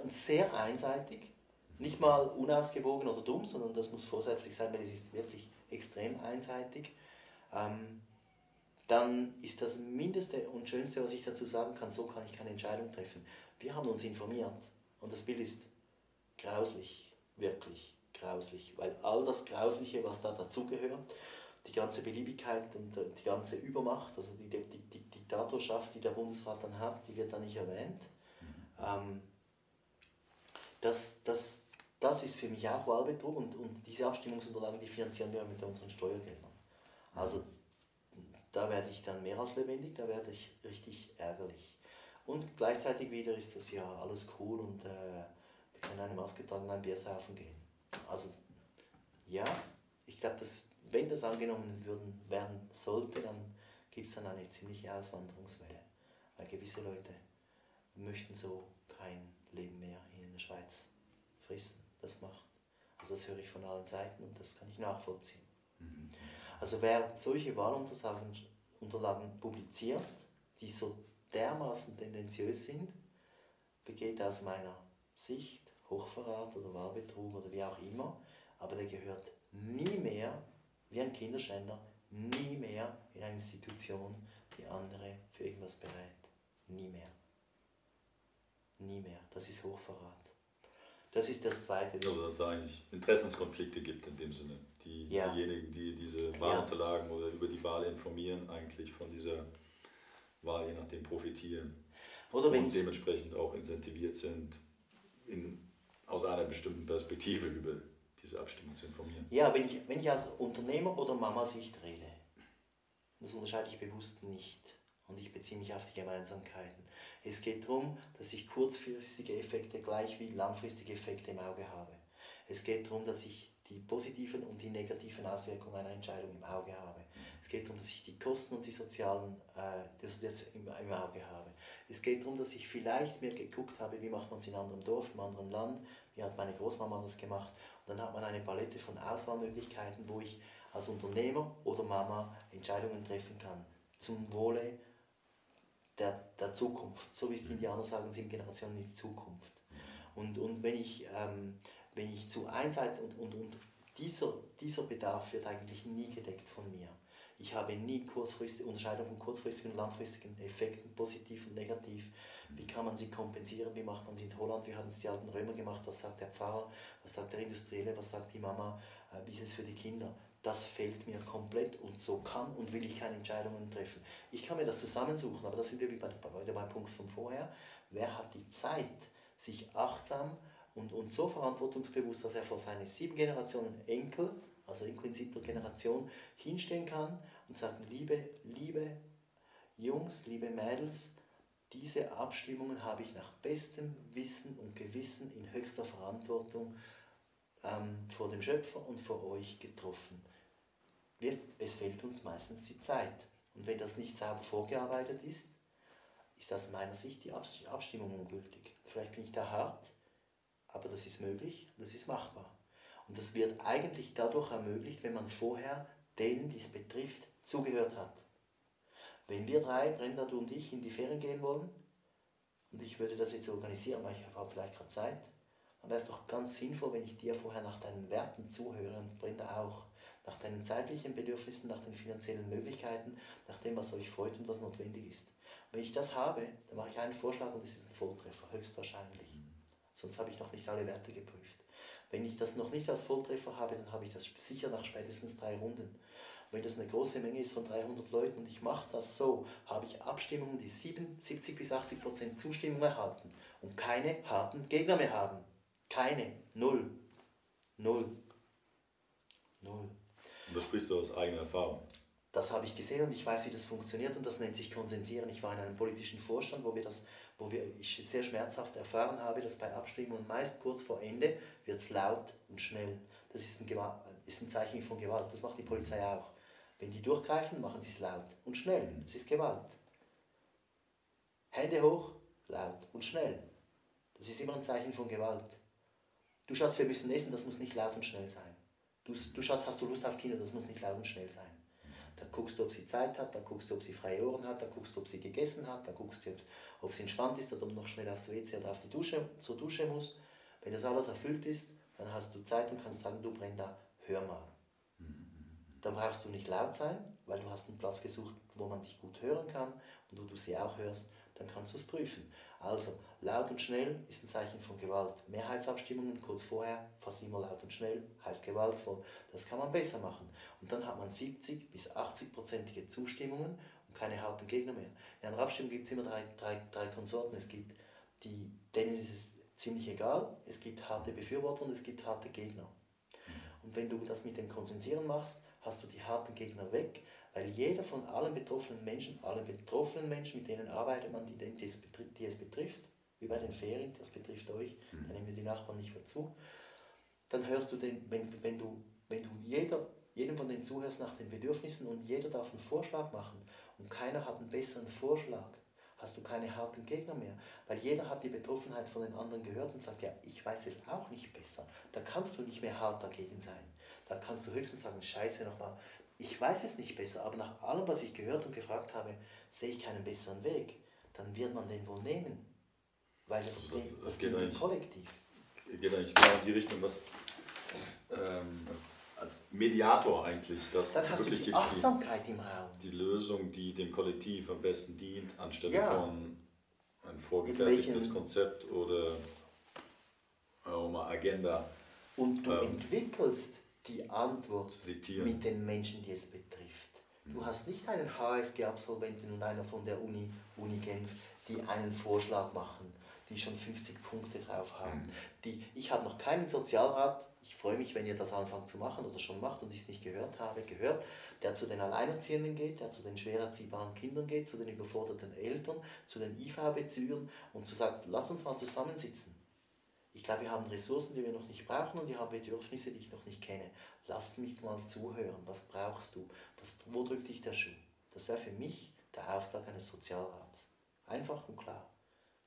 und sehr einseitig, nicht mal unausgewogen oder dumm, sondern das muss vorsätzlich sein, weil es ist wirklich extrem einseitig, ähm, dann ist das Mindeste und Schönste, was ich dazu sagen kann, so kann ich keine Entscheidung treffen. Wir haben uns informiert und das Bild ist grauslich, wirklich grauslich, weil all das Grausliche, was da dazugehört, die ganze Beliebigkeit und äh, die ganze Übermacht, also die, die, die Diktatorschaft, die der Bundesrat dann hat, die wird da nicht erwähnt. Mhm. Ähm, das, das, das ist für mich auch Wahlbetrug und, und diese Abstimmungsunterlagen, die finanzieren wir mit unseren Steuergeldern. Also da werde ich dann mehr als lebendig, da werde ich richtig ärgerlich. Und gleichzeitig wieder ist das ja alles cool und äh, wir können einem ausgetragenen Bier saufen gehen. Also ja, ich glaube, dass wenn das angenommen würden, werden sollte, dann gibt es dann eine ziemliche Auswanderungswelle. Weil gewisse Leute möchten so kein Leben mehr hier in der Schweiz fristen. Das macht. Also das höre ich von allen Seiten und das kann ich nachvollziehen. Mhm. Also wer solche Wahlunterlagen publiziert, die so dermaßen tendenziös sind, begeht aus meiner Sicht Hochverrat oder Wahlbetrug oder wie auch immer, aber der gehört nie mehr, wie ein Kinderschänder, nie mehr in eine Institution, die andere für irgendwas berät. Nie mehr. Nie mehr. Das ist Hochverrat. Das ist das Zweite. Also dass es eigentlich Interessenskonflikte gibt in dem Sinne. Die, ja. Diejenigen, die diese Wahlunterlagen ja. oder über die Wahl informieren, eigentlich von dieser Wahl je nachdem profitieren. Oder wenn und dementsprechend auch incentiviert sind, in, aus einer bestimmten Perspektive über diese Abstimmung zu informieren. Ja, wenn ich, wenn ich als Unternehmer oder Mama-Sicht rede, das unterscheide ich bewusst nicht und ich beziehe mich auf die Gemeinsamkeiten. Es geht darum, dass ich kurzfristige Effekte gleich wie langfristige Effekte im Auge habe. Es geht darum, dass ich die positiven und die negativen Auswirkungen einer Entscheidung im Auge habe. Es geht darum, dass ich die Kosten und die sozialen äh, das, das im, im Auge habe. Es geht darum, dass ich vielleicht mir geguckt habe, wie macht man es in einem anderen Dorf, im anderen Land, wie hat meine Großmama das gemacht. Dann hat man eine Palette von Auswahlmöglichkeiten, wo ich als Unternehmer oder Mama Entscheidungen treffen kann zum Wohle der, der Zukunft. So wie es die Indianer sagen, sieben Generationen in die Zukunft. Und, und wenn, ich, ähm, wenn ich zu einseitig und, und, und dieser, dieser Bedarf wird eigentlich nie gedeckt von mir. Ich habe nie kurzfristige Unterscheidung von kurzfristigen und langfristigen Effekten, positiv und negativ. Wie kann man sie kompensieren? Wie macht man sie in Holland? Wie haben es die alten Römer gemacht? Was sagt der Pfarrer? Was sagt der Industrielle? Was sagt die Mama? Äh, wie ist es für die Kinder? das fehlt mir komplett und so kann und will ich keine Entscheidungen treffen. Ich kann mir das zusammensuchen, aber das sind wir wie bei, bei, beim Punkt von vorher. Wer hat die Zeit, sich achtsam und, und so verantwortungsbewusst, dass er vor seine sieben Generationen Enkel, also Enkel in siebter Generation, hinstehen kann und sagen, liebe, liebe Jungs, liebe Mädels, diese Abstimmungen habe ich nach bestem Wissen und Gewissen in höchster Verantwortung ähm, vor dem Schöpfer und vor euch getroffen. Wir, es fehlt uns meistens die Zeit. Und wenn das nicht sauber vorgearbeitet ist, ist aus meiner Sicht die Abstimmung ungültig. Vielleicht bin ich da hart, aber das ist möglich, das ist machbar. Und das wird eigentlich dadurch ermöglicht, wenn man vorher denen, die es betrifft, zugehört hat. Wenn wir drei, Brenda, du und ich, in die Ferien gehen wollen, und ich würde das jetzt organisieren, weil ich habe vielleicht gerade Zeit, dann wäre es doch ganz sinnvoll, wenn ich dir vorher nach deinen Werten zuhöre und Brenda auch nach deinen zeitlichen Bedürfnissen, nach den finanziellen Möglichkeiten, nach dem, was euch freut und was notwendig ist. wenn ich das habe, dann mache ich einen Vorschlag und es ist ein Volltreffer, höchstwahrscheinlich. Sonst habe ich noch nicht alle Werte geprüft. Wenn ich das noch nicht als Volltreffer habe, dann habe ich das sicher nach spätestens drei Runden. Wenn das eine große Menge ist von 300 Leuten und ich mache das so, habe ich Abstimmungen, die 70 bis 80 Prozent Zustimmung erhalten und keine harten Gegner mehr haben. Keine. Null. Null. Null. Und das sprichst du aus eigener Erfahrung. Das habe ich gesehen und ich weiß, wie das funktioniert und das nennt sich Konsensieren. Ich war in einem politischen Vorstand, wo wir das, wo wir, ich sehr schmerzhaft erfahren habe, dass bei Abstimmungen meist kurz vor Ende wird es laut und schnell. Das ist ein, ist ein Zeichen von Gewalt. Das macht die Polizei auch. Wenn die durchgreifen, machen sie es laut und schnell. Das ist Gewalt. Hände hoch, laut und schnell. Das ist immer ein Zeichen von Gewalt. Du Schatz, wir müssen essen, das muss nicht laut und schnell sein. Du, du Schatz, hast du Lust auf Kinder? Das muss nicht laut und schnell sein. Dann guckst du, ob sie Zeit hat, dann guckst du, ob sie freie Ohren hat, dann guckst du, ob sie gegessen hat, dann guckst du, ob sie entspannt ist oder noch schnell aufs WC oder auf die Dusche, zur Dusche muss. Wenn das alles erfüllt ist, dann hast du Zeit und kannst sagen, du Brenda, hör mal. Dann brauchst du nicht laut sein, weil du hast einen Platz gesucht, wo man dich gut hören kann und wo du sie auch hörst, dann kannst du es prüfen. Also, laut und schnell ist ein Zeichen von Gewalt. Mehrheitsabstimmungen kurz vorher, fast immer laut und schnell, heißt gewaltvoll. Das kann man besser machen. Und dann hat man 70 bis 80-prozentige Zustimmungen und keine harten Gegner mehr. In einer Abstimmung gibt es immer drei, drei, drei Konsorten. Es gibt die, denen ist es ziemlich egal. Es gibt harte Befürworter und es gibt harte Gegner. Und wenn du das mit dem Konsensieren machst, hast du die harten Gegner weg, weil jeder von allen betroffenen Menschen, allen betroffenen Menschen, mit denen arbeitet man, die, die, es, betrifft, die es betrifft, wie bei den Ferien, das betrifft euch, dann nehmen wir die Nachbarn nicht mehr zu, dann hörst du den, wenn, wenn du, wenn du jeder, jedem von denen zuhörst nach den Bedürfnissen und jeder darf einen Vorschlag machen und keiner hat einen besseren Vorschlag, hast du keine harten Gegner mehr, weil jeder hat die Betroffenheit von den anderen gehört und sagt, ja, ich weiß es auch nicht besser. Da kannst du nicht mehr hart dagegen sein. Da kannst du höchstens sagen, scheiße nochmal, ich weiß es nicht besser, aber nach allem, was ich gehört und gefragt habe, sehe ich keinen besseren Weg. Dann wird man den wohl nehmen. Weil es Also das- das, das das geht eigentlich- Kollektiv. Geht eigentlich genau in die Richtung, was ähm, als Mediator eigentlich, das Dann hast du wirklich die die, Achtsamkeit im Raum. die, die Lösung, die dem Kollektiv am besten dient, anstelle Ja. von ein vorgefertigtes Konzept oder äh, Agenda Und du Ähm. entwickelst die Antwort zu diktieren. mit den Menschen, die es betrifft. Du hast nicht einen HSG-Absolventen und einer von der Uni, Uni Genf, die einen Vorschlag machen, die schon 50 Punkte drauf haben. Die, ich habe noch keinen Sozialrat, ich freue mich, wenn ihr das anfangt zu machen oder schon macht und ich es nicht gehört habe, gehört, der zu den Alleinerziehenden geht, der zu den schwer erziehbaren Kindern geht, zu den überforderten Eltern, zu den IV-Bezügern und zu sagt, lass uns mal zusammensitzen. Ich glaube, wir haben Ressourcen, die wir noch nicht brauchen und wir haben Bedürfnisse, die ich noch nicht kenne. Lasst mich mal zuhören. Was brauchst du? Was, wo drückt dich der Schuh? Das wäre für mich der Auftrag eines Sozialrats. Einfach und klar.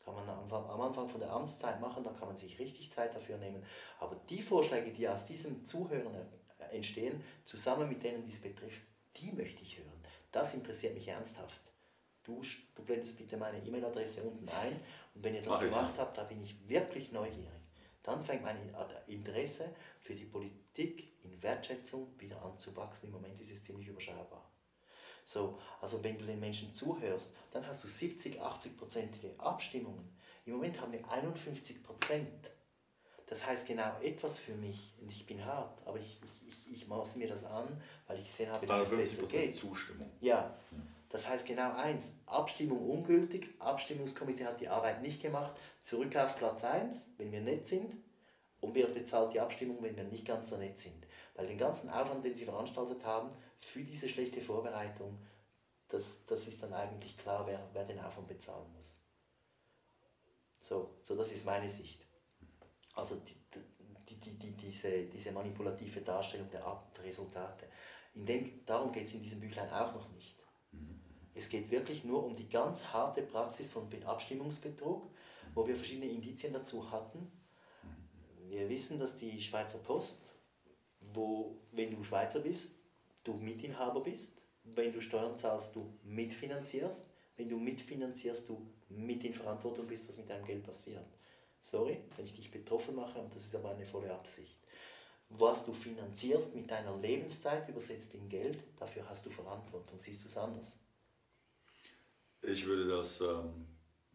Kann man am Anfang, von der Amtszeit machen, da kann man sich richtig Zeit dafür nehmen. Aber die Vorschläge, die aus diesem Zuhören äh, entstehen, zusammen mit denen, die es betrifft, die möchte ich hören. Das interessiert mich ernsthaft. Du, du blendest bitte meine E-Mail-Adresse unten ein und wenn ihr das Mach ich. gemacht habt, da bin ich wirklich neugierig. Dann fängt mein Interesse für die Politik in Wertschätzung wieder an zu wachsen. Im Moment ist es ziemlich überschaubar. So, also wenn du den Menschen zuhörst, dann hast du 70, 80-prozentige Abstimmungen. Im Moment haben wir 51 Prozent. Das heißt genau etwas für mich, und ich bin hart, aber ich, ich, ich, ich maße mir das an, weil ich gesehen habe, dass es besser 50% geht. Zustimmung. Ja, das heißt genau eins, Abstimmung ungültig, Abstimmungskomitee hat die Arbeit nicht gemacht, zurück auf Platz 1, wenn wir nett sind, und wer bezahlt die Abstimmung, wenn wir nicht ganz so nett sind. Weil den ganzen Aufwand, den sie veranstaltet haben, für diese schlechte Vorbereitung, das, das ist dann eigentlich klar, wer, wer den Aufwand bezahlen muss. So, so das ist meine Sicht. Also die, die, die, die, diese, diese manipulative Darstellung der Resultate. In dem, darum geht es in diesem Büchlein auch noch nicht. Es geht wirklich nur um die ganz harte Praxis von Be- Abstimmungsbetrug, wo wir verschiedene Indizien dazu hatten. Wir wissen, dass die Schweizer Post, wo, wenn du Schweizer bist, du Mitinhaber bist, wenn du Steuern zahlst, du mitfinanzierst, wenn du mitfinanzierst, du mit in Verantwortung bist, was mit deinem Geld passiert. Sorry, wenn ich dich betroffen mache, aber das ist aber eine volle Absicht. Was du finanzierst mit deiner Lebenszeit, übersetzt in Geld, dafür hast du Verantwortung. Siehst du es anders? Ich würde das ähm,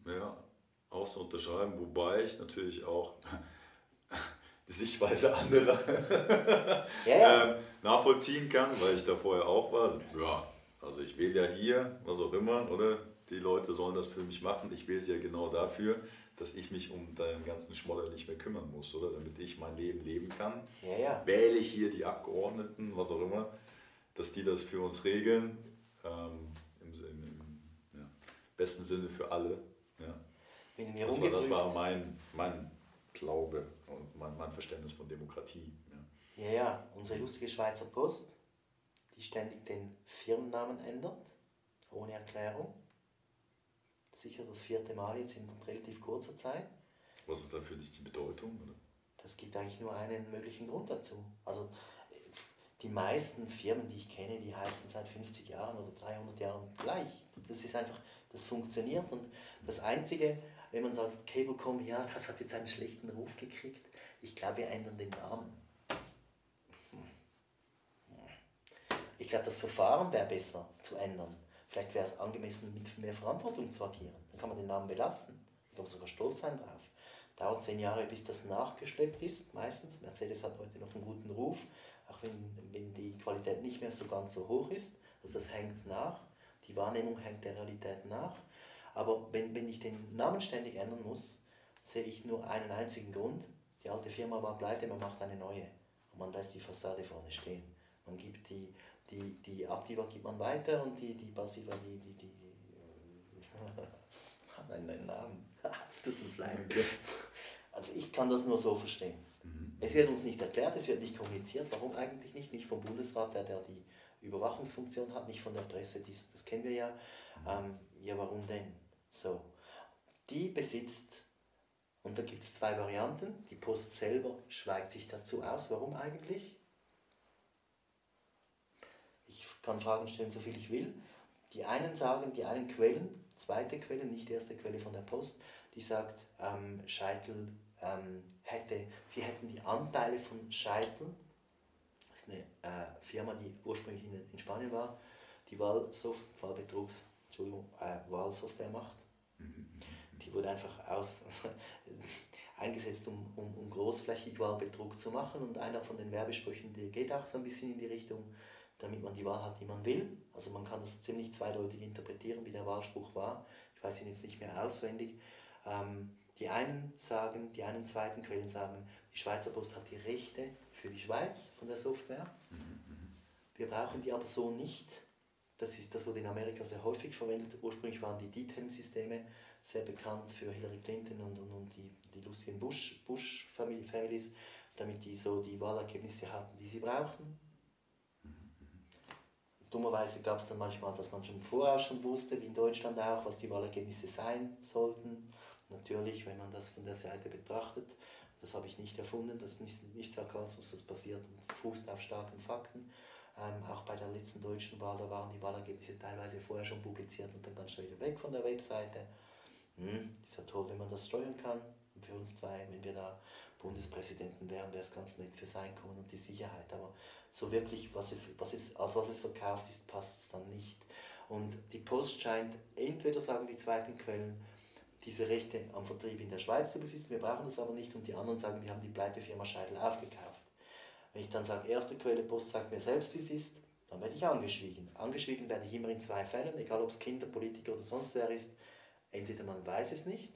ja, auch so unterschreiben, wobei ich natürlich auch (laughs) die Sichtweise anderer Ja, ja. ähm, nachvollziehen kann, weil ich da vorher auch war. Ja, also ich wähle ja hier, was auch immer, oder? Die Leute sollen das für mich machen. Ich wähle sie ja genau dafür, dass ich mich um den ganzen Schmodder nicht mehr kümmern muss, oder? Damit ich mein Leben leben kann. Ja, ja. Wähle ich hier die Abgeordneten, was auch immer, dass die das für uns regeln. Ähm, im, im, besten Sinne für alle. Ja. Wenn wir Das, war, das war mein, mein Glaube und mein, mein Verständnis von Demokratie. Ja. Ja, ja, unsere lustige Schweizer Post, die ständig den Firmennamen ändert, ohne Erklärung. Sicher das vierte Mal jetzt in relativ kurzer Zeit. Was ist da für dich die Bedeutung? Oder? Das gibt eigentlich nur einen möglichen Grund dazu. Also die meisten Firmen, die ich kenne, die heißen seit 50 Jahren oder 300 Jahren gleich. Das ist einfach, das funktioniert und das Einzige, wenn man sagt, Cablecom, ja, das hat jetzt einen schlechten Ruf gekriegt, ich glaube, wir ändern den Namen. Ich glaube, das Verfahren wäre besser zu ändern. Vielleicht wäre es angemessen, mit mehr Verantwortung zu agieren. Dann kann man den Namen belassen. Ich kann sogar stolz sein drauf. Dauert zehn Jahre, bis das nachgeschleppt ist, meistens. Mercedes hat heute noch einen guten Ruf, auch wenn, wenn die Qualität nicht mehr so ganz so hoch ist. Also das hängt nach. Die Wahrnehmung hängt der Realität nach. Aber wenn, wenn ich den Namen ständig ändern muss, sehe ich nur einen einzigen Grund. Die alte Firma war pleite, man macht eine neue. Und man lässt die Fassade vorne stehen. Man gibt die, die, die Aktiva gibt man weiter und die, die Passiva, die, die, die hat einen Namen. Es tut uns leid. Also ich kann das nur so verstehen. Mhm. Es wird uns nicht erklärt, es wird nicht kommuniziert. Warum eigentlich nicht? Nicht vom Bundesrat, der, der die Überwachungsfunktion hat, nicht von der Presse, das, das kennen wir ja. Mhm. Ähm, ja, warum denn? So. Die besitzt, und da gibt es zwei Varianten, die Post selber schweigt sich dazu aus. Warum eigentlich? Ich kann Fragen stellen, so viel ich will. Die einen sagen, die einen Quellen, zweite Quelle, nicht die erste Quelle von der Post, die sagt, ähm, Scheitel ähm, hätte, sie hätten die Anteile von Scheitel, das ist eine äh, Firma, die ursprünglich in, in Spanien war, die Wahlsoft, Wahlbetrugs, Entschuldigung, äh, Wahlsoftware macht. Mhm. Die wurde einfach aus, (laughs) eingesetzt, um, um, um großflächig Wahlbetrug zu machen. Und einer von den Werbesprüchen, der geht auch so ein bisschen in die Richtung, damit man die Wahl hat, die man will. Also man kann das ziemlich zweideutig interpretieren, wie der Wahlspruch war. Ich weiß ihn jetzt nicht mehr auswendig. Ähm, die einen sagen, die einen zweiten Quellen sagen, die Schweizer Post hat die Rechte für die Schweiz von der Software. Wir brauchen die aber so nicht. Das, ist, das wurde in Amerika sehr häufig verwendet. Ursprünglich waren die DTEM-Systeme sehr bekannt für Hillary Clinton und, und, und die, die lustigen Bush, Bush damit die so die Wahlergebnisse hatten, die sie brauchen. Dummerweise gab es dann manchmal, dass man schon vorher schon wusste, wie in Deutschland auch, was die Wahlergebnisse sein sollten. Natürlich, wenn man das von der Seite betrachtet, das habe ich nicht erfunden, das ist nicht, nicht Sarkasmus, das basiert und fußt auf starken Fakten. Ähm, auch bei der letzten deutschen Wahl, da waren die Wahlergebnisse teilweise vorher schon publiziert und dann ganz schnell wieder weg von der Webseite. Hm, ist ja toll, wenn man das steuern kann. Und für uns zwei, wenn wir da Bundespräsidenten wären, wäre es ganz nett fürs Einkommen und die Sicherheit. Aber so wirklich, was es, was es, als was es verkauft ist, passt es dann nicht. Und die Post scheint, entweder sagen die zweiten Quellen, diese Rechte am Vertrieb in der Schweiz zu besitzen, wir brauchen das aber nicht und die anderen sagen, wir haben die Pleitefirma Scheidel aufgekauft. Wenn ich dann sage, erste Quelle Post sagt mir selbst, wie es ist, dann werde ich angeschwiegen. Angeschwiegen werde ich immer in zwei Fällen, egal ob es Kinder, Politiker oder sonst wer ist. Entweder man weiß es nicht,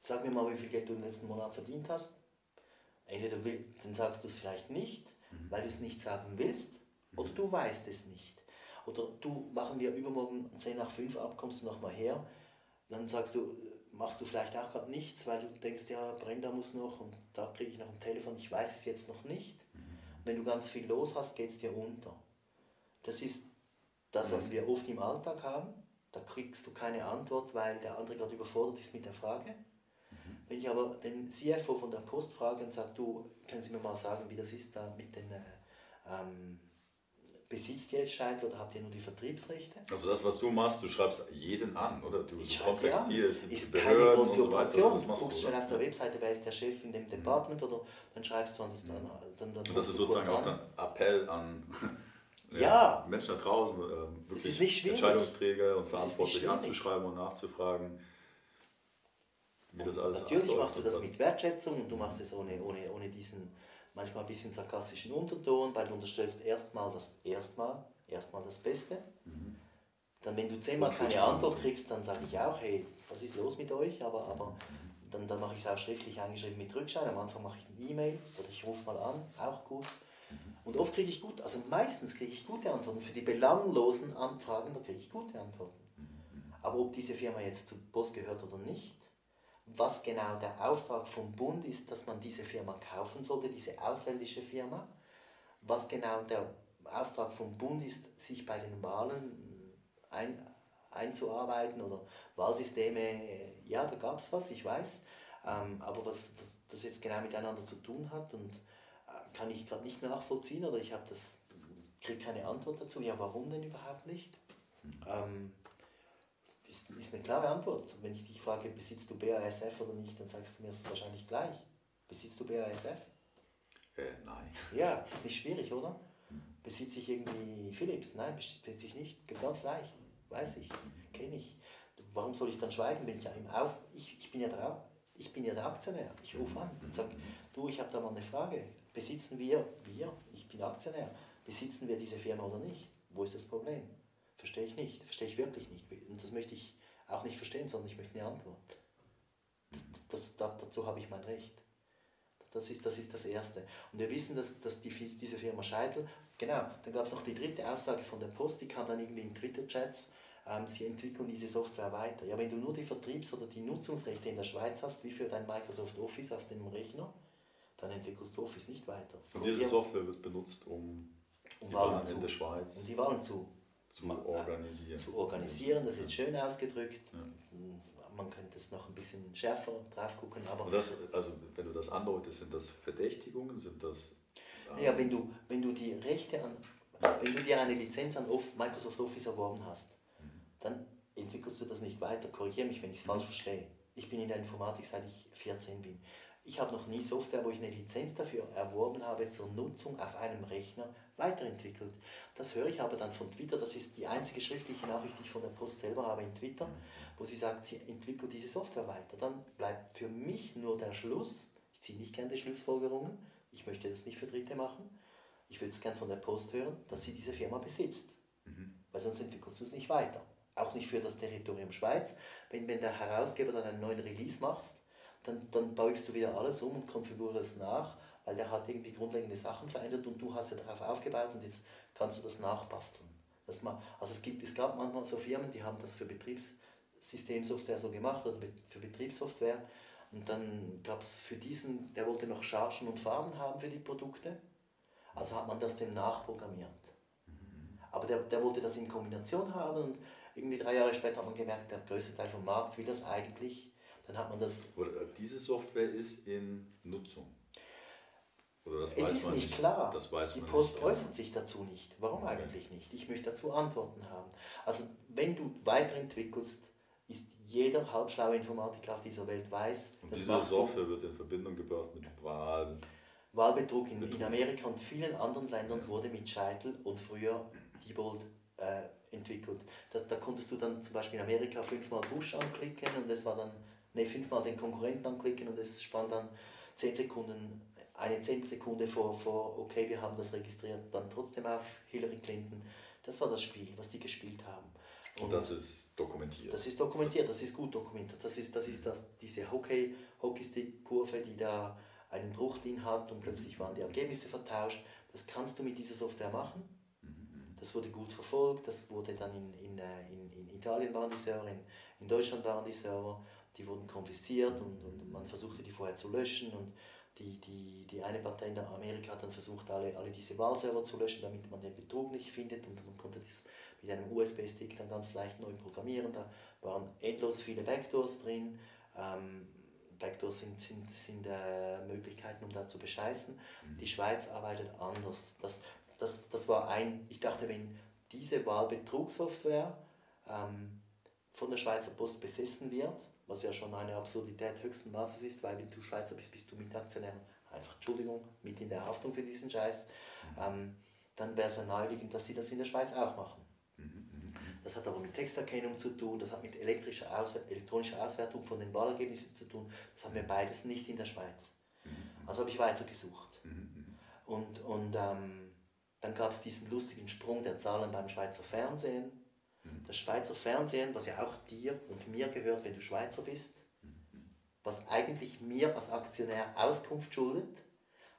sag mir mal, wie viel Geld du im letzten Monat verdient hast. Entweder will, dann sagst du es vielleicht nicht, mhm. weil du es nicht sagen willst, oder du weißt es nicht. Oder du machen wir übermorgen 10 nach 5 ab, kommst du nochmal her. Dann sagst du, machst du vielleicht auch gerade nichts, weil du denkst, ja, Brenda muss noch und da kriege ich noch ein Telefon, ich weiß es jetzt noch nicht. Wenn du ganz viel los hast, geht es dir unter. Das ist das, was mhm. wir oft im Alltag haben. Da kriegst du keine Antwort, weil der andere gerade überfordert ist mit der Frage. Mhm. Wenn ich aber den CFO von der Post frage und sage, du, können Sie mir mal sagen, wie das ist da mit den äh, ähm, besitzt ihr jetzt Scheitel oder habt ihr nur die Vertriebsrechte? Also das, was du machst, du schreibst jeden an, oder? Du ich kontaktierst die ist keine große so Operation. du guckst schnell auf der Webseite, wer ist der Chef in dem mhm. Department oder dann schreibst du an das mhm. dann, dann, dann Und das ist sozusagen auch ein Appell an (laughs) ja, ja. Menschen da draußen, äh, wirklich Entscheidungsträger und verantwortlich anzuschreiben und nachzufragen. Wie das alles Natürlich machst du das mit Wertschätzung und du machst es ohne, ohne, ohne diesen manchmal ein bisschen sarkastischen Unterton, weil du unterstellst erstmal das erstmal, erstmal das Beste. Mhm. Dann, wenn du zehnmal keine Antwort kriegst, dann sage ich auch, hey, was ist los mit euch? Aber, aber dann, dann mache ich es auch schriftlich eingeschrieben mit Rückschein. Am Anfang mache ich eine E-Mail oder ich rufe mal an, auch gut. Und oft kriege ich gut, also meistens kriege ich gute Antworten. Für die belanglosen Anfragen, da kriege ich gute Antworten. Aber ob diese Firma jetzt zu Boss gehört oder nicht, was genau der Auftrag vom Bund ist, dass man diese Firma kaufen sollte, diese ausländische Firma, was genau der Auftrag vom Bund ist, sich bei den Wahlen ein, einzuarbeiten oder Wahlsysteme, ja, da gab es was, ich weiß, ähm, aber was, was das jetzt genau miteinander zu tun hat und äh, kann ich gerade nicht nachvollziehen oder ich habe das kriege keine Antwort dazu. Ja, warum denn überhaupt nicht? Ähm, ist, ist eine klare Antwort. Wenn ich dich frage, besitzt du BASF oder nicht, dann sagst du mir es wahrscheinlich gleich. Besitzt du BASF? Äh, nein. (laughs) Ja, ist nicht schwierig, oder? Besitze ich irgendwie Philips? Nein, besitze ich nicht. Ganz leicht. Weiß ich. Kenne ich. Warum soll ich dann schweigen, wenn ich ja im Auf... Ich, ich, bin ja der, ich bin ja der Aktionär. Ich rufe an und sage, du, ich habe da mal eine Frage. Besitzen wir, wir, ich bin Aktionär, besitzen wir diese Firma oder nicht? Wo ist das Problem? Verstehe ich nicht, verstehe ich wirklich nicht. Und das möchte ich auch nicht verstehen, sondern ich möchte eine Antwort. Das, das, dazu habe ich mein Recht. Das ist, das ist das Erste. Und wir wissen, dass, dass die, diese Firma Scheitel, genau, dann gab es noch die dritte Aussage von der Post, die kam dann irgendwie in Twitter-Chats, ähm, sie entwickeln diese Software weiter. Ja, wenn du nur die Vertriebs- oder die Nutzungsrechte in der Schweiz hast, wie für dein Microsoft Office auf dem Rechner, dann entwickelst du Office nicht weiter. Und diese Software wird benutzt, um, um die Wahlen, in der Schweiz um die Wahlen zu, zu organisieren. Zu organisieren, das ist schön ausgedrückt. Ja man könnte es noch ein bisschen schärfer drauf gucken. Aber das, also wenn du das andeutest, sind das Verdächtigungen, sind das... Ähm ja, wenn du, wenn du die Rechte an, wenn du dir eine Lizenz an Microsoft Office erworben hast, mhm. dann entwickelst du das nicht weiter. Korrigiere mich, wenn ich es mhm. falsch verstehe. Ich bin in der Informatik, seit ich 14 bin. Ich habe noch nie Software, wo ich eine Lizenz dafür erworben habe, zur Nutzung auf einem Rechner weiterentwickelt. Das höre ich aber dann von Twitter. Das ist die einzige schriftliche Nachricht, die ich von der Post selber habe in Twitter, wo sie sagt, sie entwickelt diese Software weiter. Dann bleibt für mich nur der Schluss. Ich ziehe nicht gerne die Schlussfolgerungen. Ich möchte das nicht für Dritte machen. Ich würde es gerne von der Post hören, dass sie diese Firma besitzt. Mhm. Weil sonst entwickelst du es nicht weiter. Auch nicht für das Territorium Schweiz. Wenn, wenn der Herausgeber dann einen neuen Release macht, dann, dann beugst du wieder alles um und konfigurierst nach, weil der hat irgendwie grundlegende Sachen verändert und du hast ja darauf aufgebaut und jetzt kannst du das nachbasteln. Das mal, also es, gibt, es gab manchmal so Firmen, die haben das für Betriebssystemsoftware so gemacht oder für Betriebssoftware und dann gab es für diesen, der wollte noch Chargen und Farben haben für die Produkte, also hat man das dem nachprogrammiert. Aber der, der wollte das in Kombination haben und irgendwie drei Jahre später hat man gemerkt, der größte Teil vom Markt will das eigentlich dann hat man das. Oder äh, diese Software ist in Nutzung. Oder das es weiß ist man nicht klar. Das weiß Die Post nicht, äußert sich dazu nicht. Warum okay. eigentlich nicht? Ich möchte dazu Antworten haben. Also wenn du weiterentwickelst, ist jeder halbschlaue Informatiker auf dieser Welt weiß. Und diese Software wird in Verbindung gebracht mit Wahlen. Wahlbetrug in, in Amerika und vielen anderen Ländern ja. wurde mit Scheitel und früher Diebold äh, entwickelt. Das, da konntest du dann zum Beispiel in Amerika fünfmal Bush anklicken und es war dann ne, fünfmal den Konkurrenten anklicken und es spannt dann 10 Sekunden, eine 10 Sekunde vor, vor, okay, wir haben das registriert, dann trotzdem auf Hillary Clinton. Das war das Spiel, was die gespielt haben. Und, und das ist dokumentiert. Das ist dokumentiert, das ist gut dokumentiert. Das ist, das ist das, diese Hockey, Hockeystick-Kurve, die da einen Bruch drin hat und plötzlich waren die Ergebnisse vertauscht. Das kannst du mit dieser Software machen. Mhm. Das wurde gut verfolgt, das wurde dann in, in, äh, in, in Italien waren die Server, in, in Deutschland waren die Server die wurden konfisziert und, und man versuchte die vorher zu löschen und die, die, die eine Partei in Amerika hat dann versucht, alle, alle diese Wahlserver zu löschen, damit man den Betrug nicht findet und man konnte das mit einem USB-Stick dann ganz leicht neu programmieren. Da waren endlos viele Backdoors drin. Ähm, Backdoors sind, sind, sind äh, Möglichkeiten, um da zu bescheißen. Mhm. Die Schweiz arbeitet anders. Das, das, das war ein, ich dachte, wenn diese Wahlbetrugssoftware ähm, von der Schweizer Post besessen wird, was ja schon eine Absurdität höchsten Maßes ist, weil wenn du Schweizer bist, bist du Mitaktionär, einfach Entschuldigung, mit in der Haftung für diesen Scheiß, ähm, dann wäre es ja naheliegend, dass sie das in der Schweiz auch machen. Das hat aber mit Texterkennung zu tun, das hat mit elektrischer Auswer elektronischer Auswertung von den Wahlergebnissen zu tun. Das haben wir beides nicht in der Schweiz. Also habe ich weitergesucht. Und, und ähm, dann gab es diesen lustigen Sprung der Zahlen beim Schweizer Fernsehen das Schweizer Fernsehen, was ja auch dir und mir gehört, wenn du Schweizer bist, was eigentlich mir als Aktionär Auskunft schuldet,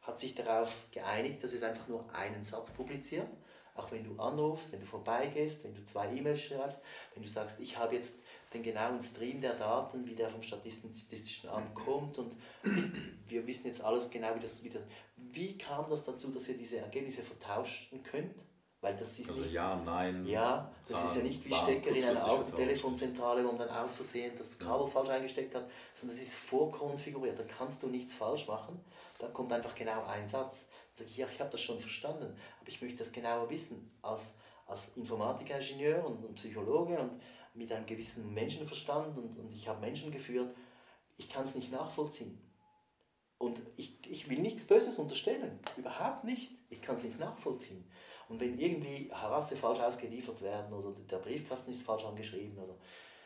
hat sich darauf geeinigt, dass es einfach nur einen Satz publiziert. Auch wenn du anrufst, wenn du vorbeigehst, wenn du zwei E-Mails schreibst, wenn du sagst, ich habe jetzt den genauen Stream der Daten, wie der vom Statistischen Amt kommt und wir wissen jetzt alles genau, wie das wieder. Wie kam das dazu, dass ihr diese Ergebnisse vertauschen könnt? Weil das ist also nicht, ja, nein. Ja, das Zahlen, ist ja nicht wie Stecker in einer alten Telefonzentrale, wo man dann aus Versehen das Kabel ja. falsch eingesteckt hat, sondern das ist vorkonfiguriert. Da kannst du nichts falsch machen. Da kommt einfach genau ein Satz. Da sage ich, ja, ich habe das schon verstanden, aber ich möchte das genauer wissen. Als, als Informatikingenieur und, und Psychologe und mit einem gewissen Menschenverstand und, und ich habe Menschen geführt, ich kann es nicht nachvollziehen. Und ich, ich will nichts Böses unterstellen, überhaupt nicht. Ich kann es nicht nachvollziehen. Und wenn irgendwie Harasse falsch ausgeliefert werden oder der Briefkasten ist falsch angeschrieben oder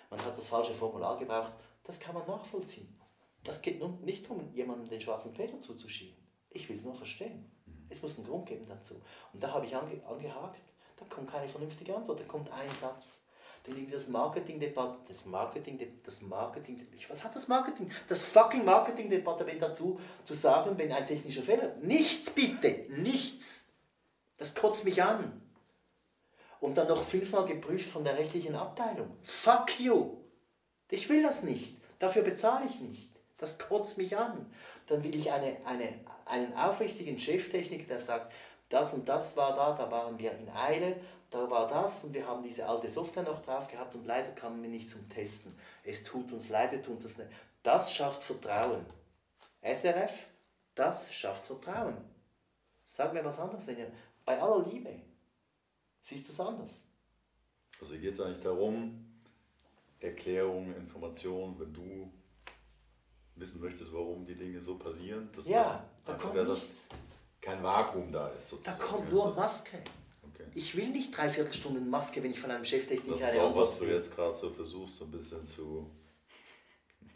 man hat das falsche Formular gebraucht, das kann man nachvollziehen. Das geht nun nicht um jemandem den schwarzen Peter zuzuschieben. Ich will es nur verstehen. Es muss einen Grund geben dazu. Und da habe ich ange angehakt, da kommt keine vernünftige Antwort, da kommt ein Satz. Denn irgendwie das Marketing-Departement, das Marketing, das Marketing, was hat das Marketing, das fucking Marketing-Departement dazu zu sagen, wenn ein technischer Fehler, nichts bitte, nichts. Das kotzt mich an. Und dann noch fünfmal geprüft von der rechtlichen Abteilung. Fuck you. Ich will das nicht. Dafür bezahle ich nicht. Das kotzt mich an. Dann will ich eine, eine, einen aufrichtigen Cheftechniker, der sagt, das und das war da, da waren wir in Eile, da war das und wir haben diese alte Software noch drauf gehabt und leider kamen wir nicht zum Testen. Es tut uns leid, wir tun das nicht. Das schafft Vertrauen. SRF, das schafft Vertrauen. Sag mir was anderes, wenn ihr, bei aller Liebe, siehst du es anders. Also hier geht es eigentlich darum, Erklärung, Information, wenn du wissen möchtest, warum die Dinge so passieren, dass ja, das da kommt dass nichts. kein Vakuum da ist. Da Sozusagen. kommt nur Maske. Okay. Ich will nicht dreiviertel Stunden Maske, wenn ich von einem Cheftechniker Das ist auch, was du jetzt gerade so versuchst, so ein bisschen zu,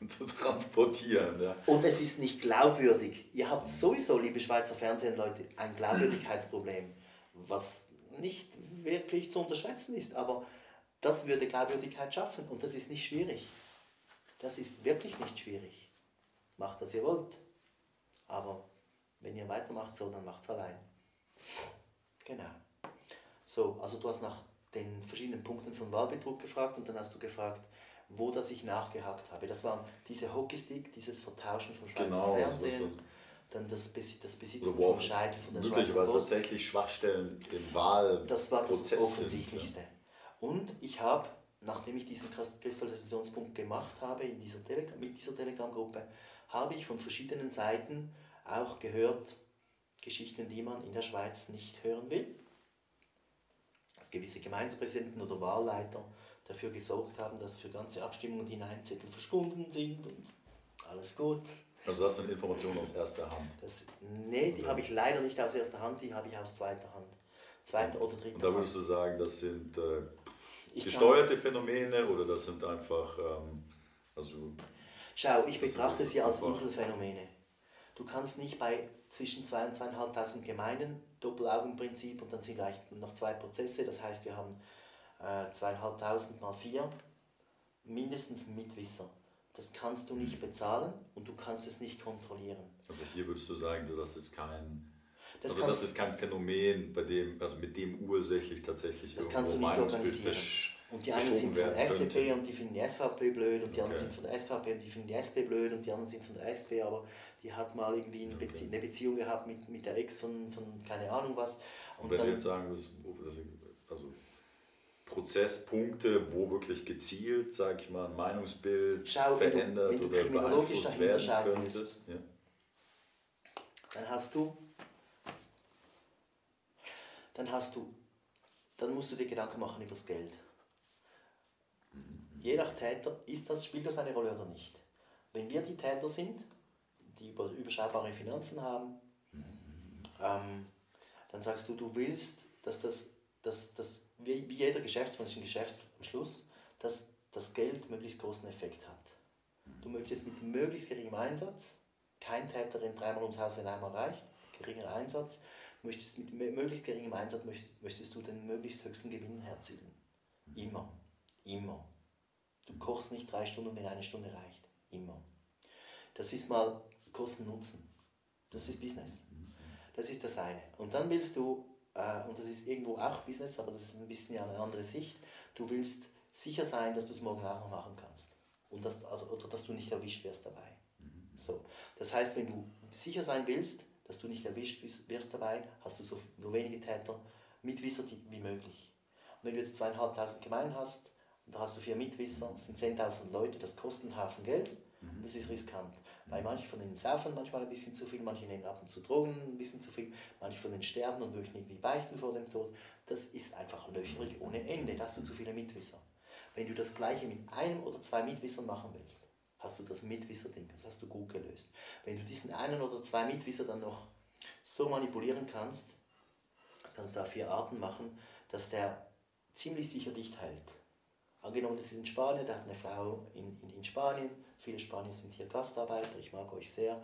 (laughs) zu transportieren. Ja. Und es ist nicht glaubwürdig. Ihr habt sowieso, liebe Schweizer Fernsehleute, ein Glaubwürdigkeitsproblem, was nicht wirklich zu unterschätzen ist, aber das würde Glaubwürdigkeit schaffen und das ist nicht schwierig. Das ist wirklich nicht schwierig. Macht, was ihr wollt. Aber wenn ihr weitermacht so, dann macht es allein. Genau. So, also du hast nach den verschiedenen Punkten von Wahlbetrug gefragt und dann hast du gefragt, wo das ich nachgehakt habe. Das waren diese Hockeystick, dieses Vertauschen vom Schweizer Genau, Fernsehen, was- dann das, Besi- das Besitzen Oder wo vom Scheitel von der Schweizer Post. tatsächlich Schwachstellen im Wahlprozess Das war das sind. Offensichtlichste. Und ich habe, nachdem ich diesen Kristallisationspunkt gemacht habe in dieser Tele mit dieser Telegram-Gruppe, habe ich von verschiedenen Seiten auch gehört, Geschichten, die man in der Schweiz nicht hören will. Dass gewisse Gemeindepräsidenten oder Wahlleiter dafür gesorgt haben, dass für ganze Abstimmungen die Nein-Zettel verschwunden sind und alles gut. Also das sind Informationen aus erster Hand. Das, nee, die habe ich leider nicht aus erster Hand, die habe ich aus zweiter Hand. Zweiter oder dritter Und da Hand. würdest du sagen, das sind äh, gesteuerte Phänomene oder das sind einfach, ähm, also Schau, ich betrachte sie als Inselphänomene. Du kannst nicht bei zwischen 2.000 und 2.500 Gemeinden, Doppelaugenprinzip und dann sind vielleicht noch zwei Prozesse, das heißt wir haben äh, 2.500 mal 4, mindestens Mitwisser. Das kannst du nicht bezahlen und du kannst es nicht kontrollieren. Also hier würdest du sagen, das ist kein, Das also das ist kein Phänomen, bei dem, also mit dem ursächlich tatsächlich Das kannst du nicht organisieren. Und die einen sind von der FDP könnte. und die finden die SVP blöd und die anderen Okay. sind von der SVP und die finden die SP blöd und die anderen sind von der SP, aber die hat mal irgendwie eine, Bezie eine Beziehung gehabt mit, mit der Ex von, von keine Ahnung was. Und wenn wir jetzt sagen, sind also Prozesspunkte, wo wirklich gezielt, sage ich mal, ein Meinungsbild Schau, wenn du- verändert wenn du oder beeinflusst werden könnte. Ja. dann hast du, dann hast du, dann musst du dir Gedanken machen über das Geld. Je nach Täter ist das, spielt das eine Rolle oder nicht. Wenn wir die Täter sind, die über- überschaubare Finanzen haben, ähm, dann sagst du, du willst, dass das, dass, dass wie, wie jeder Geschäftsmann ist ein Geschäft am Schluss, dass das Geld möglichst großen Effekt hat. Du möchtest mit möglichst geringem Einsatz, kein Täter rennt dreimal ums Haus, wenn einmal reicht, geringer Einsatz, möchtest mit mö- möglichst geringem Einsatz möchtest, möchtest du den möglichst höchsten Gewinn erzielen. Immer. Immer. Du kochst nicht drei Stunden, wenn eine Stunde reicht. Immer. Das ist mal Kosten-Nutzen. Das ist Business. Das ist das eine. Und dann willst du, äh, und das ist irgendwo auch Business, aber das ist ein bisschen eine andere Sicht, du willst sicher sein, dass du es morgen auch noch machen kannst. Und dass, also, oder dass du nicht erwischt wirst dabei. So. Das heißt, wenn du sicher sein willst, dass du nicht erwischt wirst- dabei, hast du so, so wenige Täter, Mitwisser wie möglich. Und wenn du jetzt zweieinhalbtausend Gemeinden hast, und da hast du vier Mitwisser, das sind 10.000 Leute, das kostet einen Haufen Geld, und das ist riskant. Weil manche von denen saufen manchmal ein bisschen zu viel, manche nehmen ab und zu Drogen ein bisschen zu viel, manche von denen sterben und möchten irgendwie beichten vor dem Tod. Das ist einfach löcherig ohne Ende, da hast du zu viele Mitwisser. Wenn du das gleiche mit einem oder zwei Mitwissern machen willst, hast du das Mitwisser-Ding, das hast du gut gelöst. Wenn du diesen einen oder zwei Mitwisser dann noch so manipulieren kannst, das kannst du auf vier Arten machen, dass der ziemlich sicher dicht hält. Angenommen, das ist in Spanien, der hat eine Frau in, in, in Spanien, viele Spanier sind hier Gastarbeiter, ich mag euch sehr.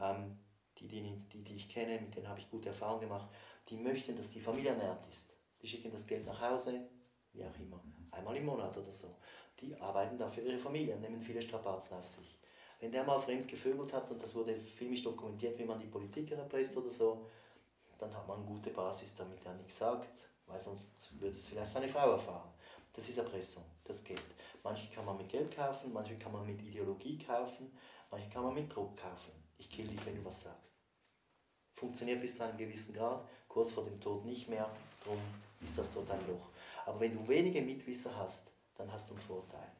Ähm, die, die, die, die ich kenne, mit denen habe ich gute Erfahrungen gemacht, die möchten, dass die Familie ernährt ist. Die schicken das Geld nach Hause, wie auch immer, einmal im Monat oder so. Die arbeiten da für ihre Familie nehmen viele Strapazen auf sich. Wenn der mal fremd gevögelt hat, und das wurde filmisch dokumentiert, wie man die Politiker erpresst oder so, dann hat man eine gute Basis, damit er nichts sagt, weil sonst würde es vielleicht seine Frau erfahren. Das ist Erpressung, das geht. Manche kann man mit Geld kaufen, manche kann man mit Ideologie kaufen, manche kann man mit Druck kaufen. Ich kill dich, wenn du was sagst. Funktioniert bis zu einem gewissen Grad, kurz vor dem Tod nicht mehr, darum ist das dort ein Loch. Aber wenn du wenige Mitwisser hast, dann hast du einen Vorteil.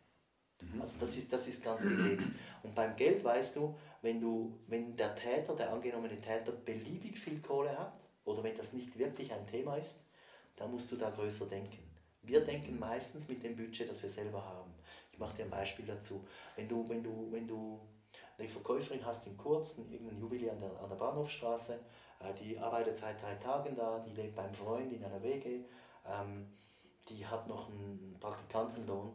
Mhm. Also das ist, das ist ganz gegeben. Und beim Geld weißt du, wenn, du, wenn der Täter, der angenommene Täter, beliebig viel Kohle hat, oder wenn das nicht wirklich ein Thema ist, dann musst du da größer denken. Wir denken meistens mit dem Budget, das wir selber haben. Ich mache dir ein Beispiel dazu. Wenn du, wenn du, wenn du eine Verkäuferin hast in Kurzen, irgendein Juwelier an der, an der Bahnhofstraße, äh, die arbeitet seit drei Tagen da, die lebt beim Freund in einer WG, ähm, die hat noch einen Praktikantenlohn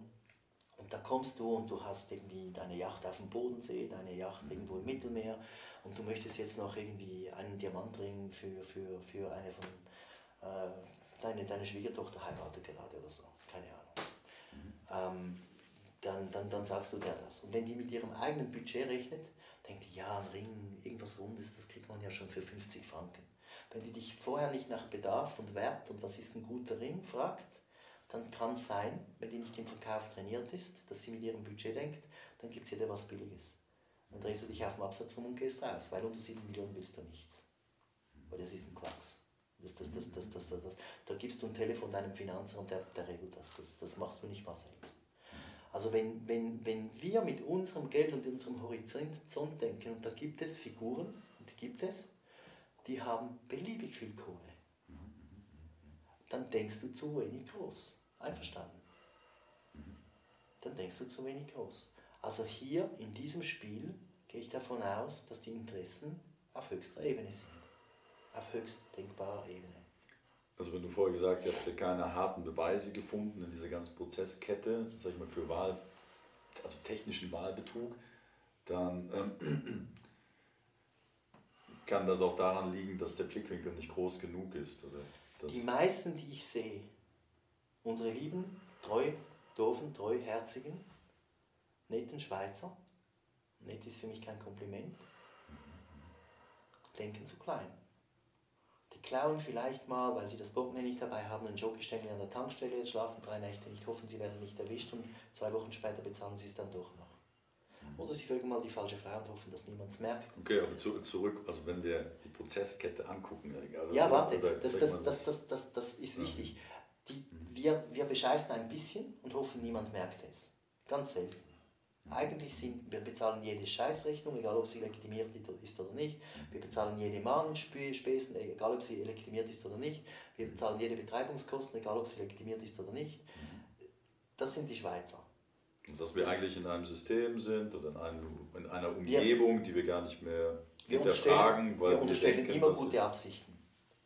und da kommst du und du hast irgendwie deine Yacht auf dem Bodensee, deine Yacht irgendwo im Mittelmeer und du möchtest jetzt noch irgendwie einen Diamantring für, für, für eine von, äh, deine, deine Schwiegertochter heiratet gerade oder so, keine Ahnung. Mhm. Ähm, dann, dann, dann sagst du dir das. Und wenn die mit ihrem eigenen Budget rechnet, denkt die, ja, ein Ring, irgendwas Rundes, das kriegt man ja schon für 50 Franken. Wenn die dich vorher nicht nach Bedarf und Wert und was ist ein guter Ring fragt, dann kann es sein, wenn die nicht im Verkauf trainiert ist, dass sie mit ihrem Budget denkt, dann gibt sie dir was Billiges. Dann drehst du dich auf den Absatz rum und gehst raus, weil unter 7 Millionen willst du nichts. Weil das ist ein Klacks. Das, das, das, das, das, das, das, Da gibst du ein Telefon deinem Finanzer und der, der regelt das. das. Das machst du nicht mal selbst. Also wenn, wenn, wenn wir mit unserem Geld und unserem Horizont denken, und da gibt es Figuren, und die gibt es, die haben beliebig viel Kohle, dann denkst du zu wenig groß. Einverstanden? Dann denkst du zu wenig groß. Also hier in diesem Spiel gehe ich davon aus, dass die Interessen auf höchster Ebene sind. Auf höchst denkbarer Ebene. Also wenn du vorher gesagt hast, ihr habt keine harten Beweise gefunden in dieser ganzen Prozesskette, sag ich mal, für Wahl, also technischen Wahlbetrug, dann ähm, (clears throat) kann das auch daran liegen, dass der Blickwinkel nicht groß genug ist. Oder die meisten, die ich sehe, unsere lieben, treu, doofen, treuherzigen, netten Schweizer, nett ist für mich kein Kompliment, denken zu klein. Die klauen vielleicht mal, weil sie das Portemonnaie nicht dabei haben, einen Jockeystängel an der Tankstelle, schlafen drei Nächte nicht, hoffen, sie werden nicht erwischt und zwei Wochen später bezahlen sie es dann doch noch. Oder sie folgen mal die falsche Frau und hoffen, dass niemand es merkt. Okay, aber zu, zurück, also wenn wir die Prozesskette angucken. Also ja, warte, oder, das, das, das, das, das, das ist wichtig. Die, wir, wir bescheißen ein bisschen und hoffen, niemand merkt es. Ganz selten. Eigentlich sind wir bezahlen jede Scheißrechnung, egal ob sie legitimiert ist oder nicht. Wir bezahlen jede Mahnspesen, egal ob sie legitimiert ist oder nicht. Wir bezahlen jede Betreibungskosten, egal ob sie legitimiert ist oder nicht. Das sind die Schweizer. Und dass wir das eigentlich in einem System sind oder in, einem, in einer Umgebung, wir, die wir gar nicht mehr hinterfragen, weil wir unterstellen denken, immer gute ist, Absichten.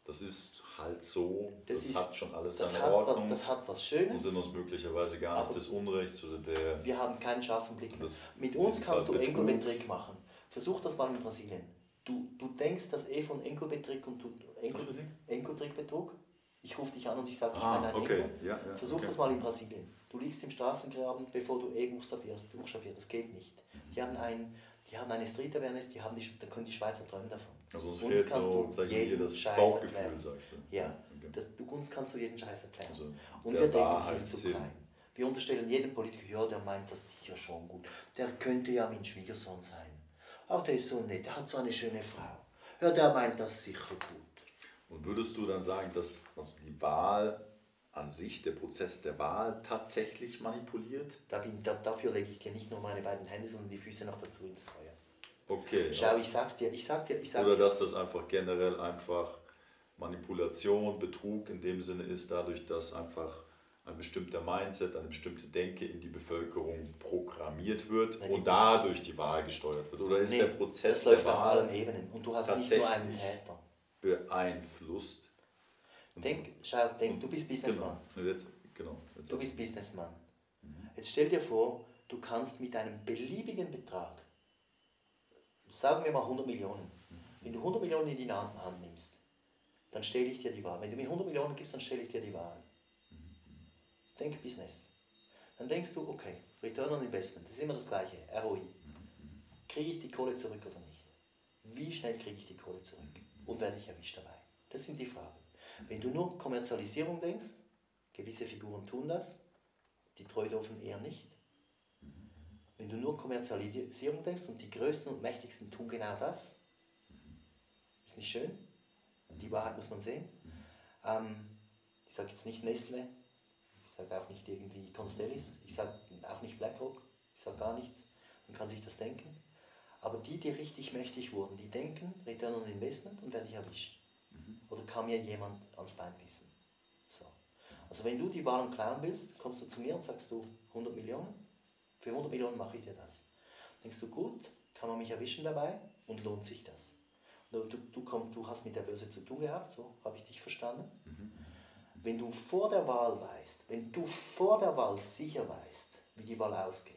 Das ist halt so, das, das ist, hat schon alles seine hat Ordnung. Was, das hat was Schönes. Und sind uns möglicherweise gar nicht des Unrechts oder der... Wir haben keinen scharfen Blick. Mit uns kannst du Enkelbetrick machen. Versuch das mal in Brasilien. Du, du denkst, dass eh von Enkelbetrick und du, Enkel, Enkeltrickbetrug, ich rufe dich an und ich sage, ich ah, bin ein okay. Enkel. Ja, ja, Versuch okay. das mal in Brasilien. Du liegst im Straßengraben, bevor du E buchstabierst. buchstabierst. Das geht nicht. Die haben, ein, die haben eine Street Awareness, die haben die, da können die Schweizer träumen davon. Also uns fehlt so, sag ich mal, das Scheiß Bauchgefühl, erklären. sagst du. Ja, okay. das, du, uns kannst du jeden Scheiß erklären. Also, Und wir denken viel zu Sinn. klein. Wir unterstellen jedem Politiker, ja, der meint das sicher schon gut. Der könnte ja mein Schwiegersohn sein. Auch der ist so nett, der hat so eine schöne Frau. Ja, der meint das sicher gut. Und würdest du dann sagen, dass also die Wahl an sich, der Prozess der Wahl tatsächlich manipuliert? Da bin, da, dafür lege ich dir nicht nur meine beiden Hände, sondern die Füße noch dazu ins Feuer. Okay. Schau, ich sag's dir, ich sag dir, ich sag Oder dir. dass das einfach generell einfach Manipulation, Betrug in dem Sinne ist, dadurch, dass einfach ein bestimmter Mindset, eine bestimmte Denke in die Bevölkerung programmiert wird Nein, und dadurch die Wahl gesteuert wird? Oder ist nee, der Prozess das läuft auf allen Ebenen und du hast nicht nur einen Täter. Beeinflusst Denk, schau, denk, du bist Businessman. Genau. Jetzt, genau. Jetzt du bist Businessman. Mhm. Jetzt stell dir vor, du kannst mit einem beliebigen Betrag, sagen wir mal 100 Millionen, mhm. wenn du 100 Millionen in die Hand nimmst, dann stelle ich dir die Wahl. Wenn du mir 100 Millionen gibst, dann stelle ich dir die Wahl. Mhm. denk Business. Dann denkst du, okay, Return on Investment, das ist immer das gleiche, ROI. Kriege ich die Kohle zurück oder nicht? Wie schnell kriege ich die Kohle zurück? Und werde ich erwischt dabei? Das sind die Fragen. Wenn du nur Kommerzialisierung denkst, gewisse Figuren tun das, die Treudorfen eher nicht. Wenn du nur Kommerzialisierung denkst und die Größten und Mächtigsten tun genau das, ist nicht schön. Die Wahrheit muss man sehen. Ähm, ich sage jetzt nicht Nestle, ich sage auch nicht irgendwie Constellis, ich sage auch nicht BlackRock, ich sage gar nichts. Man kann sich das denken. Aber die, die richtig mächtig wurden, die denken Return on Investment und werde ich erwischt. Oder kann mir jemand ans Bein pissen. So. Also wenn du die Wahlen klauen willst, kommst du zu mir und sagst du 100 Millionen. Für 100 Millionen mache ich dir das. Denkst du, gut, kann man mich erwischen dabei und lohnt sich das? Du, du, komm, du hast mit der Börse zu tun gehabt, so habe ich dich verstanden. Wenn du vor der Wahl weißt, wenn du vor der Wahl sicher weißt, wie die Wahl ausgeht,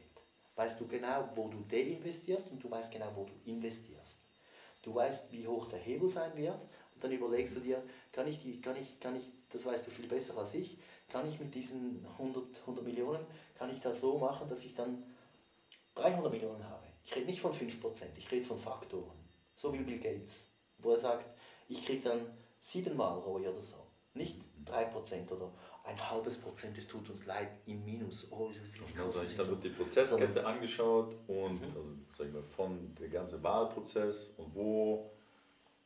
weißt du genau, wo du deinvestierst und du weißt genau, wo du investierst. Du weißt, wie hoch der Hebel sein wird dann überlegst du dir, kann ich, die, kann ich, kann ich das weißt du viel besser als ich, kann ich mit diesen 100, 100 Millionen, kann ich das so machen, dass ich dann 300 Millionen habe. Ich rede nicht von 5%, ich rede von Faktoren. So wie Bill Gates, wo er sagt, ich kriege dann siebenmal ROI oder so. Nicht 3% oder ein halbes Prozent, es tut uns leid, im Minus. Oh, also da wird die Prozesskette angeschaut und mhm. also, sag ich mal, von der ganze Wahlprozess und wo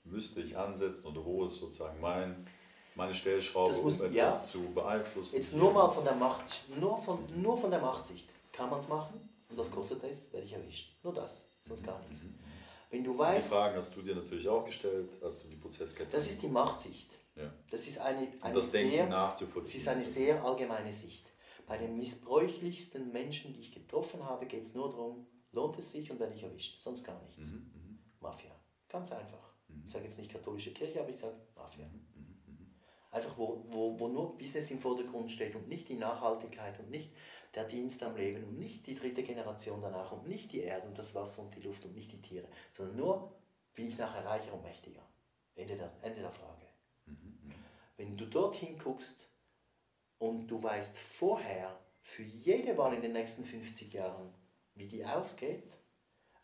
müsste ich ansetzen oder wo ist sozusagen mein, meine Stellschraube, muss, um etwas ja, zu beeinflussen. Jetzt nur mal von der Macht, nur von, nur von der Machtsicht kann man es machen und was kostet das? Werde ich erwischt. Nur das, sonst gar nichts. Mhm. Wenn du weißt, die Fragen hast du dir natürlich auch gestellt, als du die Prozesskette. Das ist die Machtsicht. Ja. Das ist eine, eine, das sehr, das ist eine sehr allgemeine Sicht. Bei den missbräuchlichsten Menschen, die ich getroffen habe, geht es nur darum, lohnt es sich und werde ich erwischt, sonst gar nichts. Mhm, mhm. Mafia. Ganz einfach. Ich sage jetzt nicht katholische Kirche, aber ich sage Mafia. Mhm, mhm, mhm. Einfach, wo, wo, wo nur Business im Vordergrund steht und nicht die Nachhaltigkeit und nicht der Dienst am Leben und nicht die dritte Generation danach und nicht die Erde und das Wasser und die Luft und nicht die Tiere, sondern nur bin ich nachher reicher und mächtiger. Ende der, Ende der Frage. Wenn du dorthin guckst und du weißt vorher für jede Wahl in den nächsten 50 Jahren, wie die ausgeht,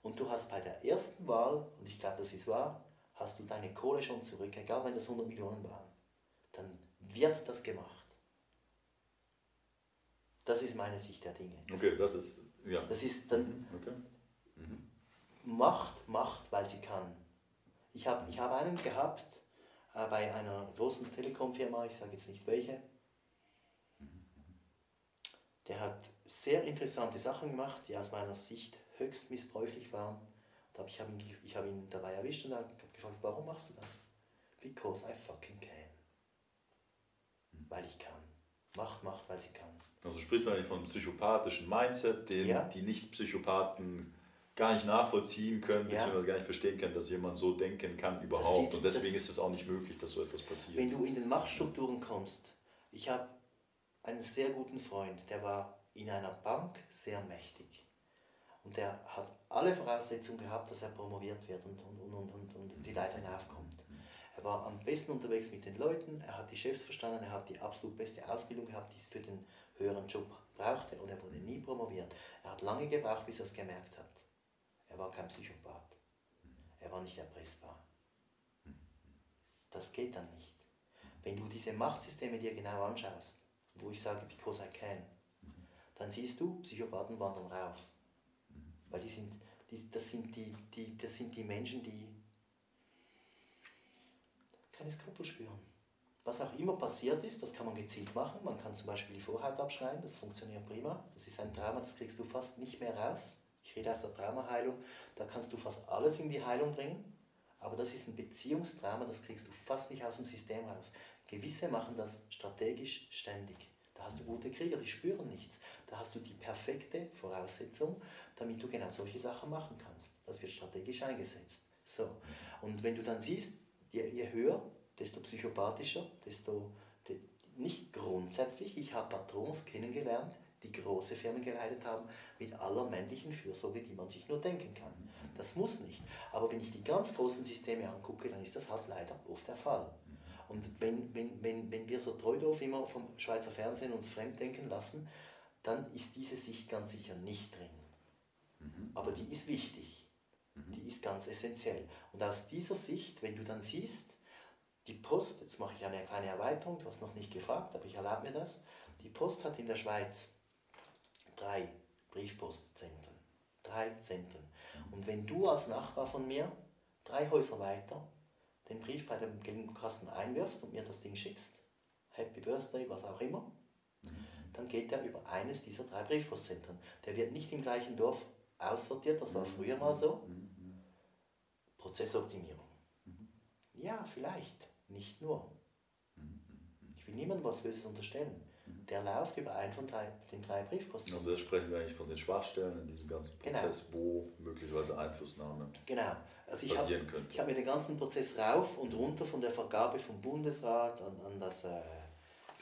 und du hast bei der ersten Wahl, und ich glaube, das ist wahr, hast du deine Kohle schon zurück, egal wenn das 100 Millionen waren, dann wird das gemacht. Das ist meine Sicht der Dinge. Okay, das ist, ja. Das ist dann mhm, okay. mhm. Macht, Macht, weil sie kann. Ich habe ich hab einen gehabt, äh, bei einer großen Telekom-Firma, ich sage jetzt nicht welche. Der hat sehr interessante Sachen gemacht, die aus meiner Sicht höchst missbräuchlich waren. Und ich habe ihn, hab ihn dabei erwischt und habe gefragt, warum machst du das? Because I fucking can. Weil ich kann. Macht, macht, weil sie kann. Also sprichst du eigentlich von psychopathischen Mindset, den ja. die Nicht-Psychopathen gar nicht nachvollziehen können, ja. beziehungsweise gar nicht verstehen können, dass jemand so denken kann überhaupt. und deswegen ist es auch nicht möglich, dass so etwas passiert. Wenn du in den Machtstrukturen kommst, ich habe einen sehr guten Freund, der war in einer Bank sehr mächtig. Und der hat alle Voraussetzungen gehabt, dass er promoviert wird und, und, und, und, und die Leiter hinaufkommt. Er war am besten unterwegs mit den Leuten, er hat die Chefs verstanden, er hat die absolut beste Ausbildung gehabt, die es für den höheren Job brauchte und er wurde nie promoviert. Er hat lange gebraucht, bis er es gemerkt hat. Er war kein Psychopath. Er war nicht erpressbar. Das geht dann nicht. Wenn du diese Machtsysteme dir genau anschaust, wo ich sage, because I can, dann siehst du, Psychopathen wandern rauf. Weil die sind, die, das, sind die, die, das sind die Menschen, die keine Skrupel spüren. Was auch immer passiert ist, das kann man gezielt machen. Man kann zum Beispiel die Vorhaut abschneiden, das funktioniert prima. Das ist ein Trauma, das kriegst du fast nicht mehr raus ich rede aus der Traumaheilung, da kannst du fast alles in die Heilung bringen, aber das ist ein Beziehungstrauma, das kriegst du fast nicht aus dem System raus. Gewisse machen das strategisch ständig. Da hast du gute Krieger, die spüren nichts. Da hast du die perfekte Voraussetzung, damit du genau solche Sachen machen kannst. Das wird strategisch eingesetzt. So. Und wenn du dann siehst, je, je höher, desto psychopathischer, desto de, nicht grundsätzlich. Ich habe Patrons kennengelernt, die große Firmen geleitet haben, mit aller männlichen Fürsorge, die man sich nur denken kann. Das muss nicht. Aber wenn ich die ganz großen Systeme angucke, dann ist das halt leider oft der Fall. Und wenn, wenn, wenn, wenn wir so treu doof immer vom Schweizer Fernsehen uns fremddenken lassen, dann ist diese Sicht ganz sicher nicht drin. Aber die ist wichtig. Die ist ganz essentiell. Und aus dieser Sicht, wenn du dann siehst, die Post, jetzt mache ich eine kleine Erweiterung, du hast noch nicht gefragt, aber ich erlaube mir das. Die Post hat in der Schweiz drei Briefpostzentren. Drei Zentren. Und wenn du als Nachbar von mir drei Häuser weiter den Brief bei dem gelben Kasten einwirfst und mir das Ding schickst, Happy Birthday, was auch immer, dann geht er über eines dieser drei Briefpostzentren. Der wird nicht im gleichen Dorf aussortiert, das war früher mal so. Prozessoptimierung. Ja, vielleicht, nicht nur. Ich will niemandem was Böses unterstellen. Der läuft über einen von drei, den drei Briefpostzentren. Also das sprechen wir eigentlich von den Schwachstellen in diesem ganzen Genau. Prozess, wo möglicherweise Einflussnahme Genau. Also ich habe passieren könnte. ich hab mir den ganzen Prozess rauf und runter von der Vergabe vom Bundesrat an, an das äh,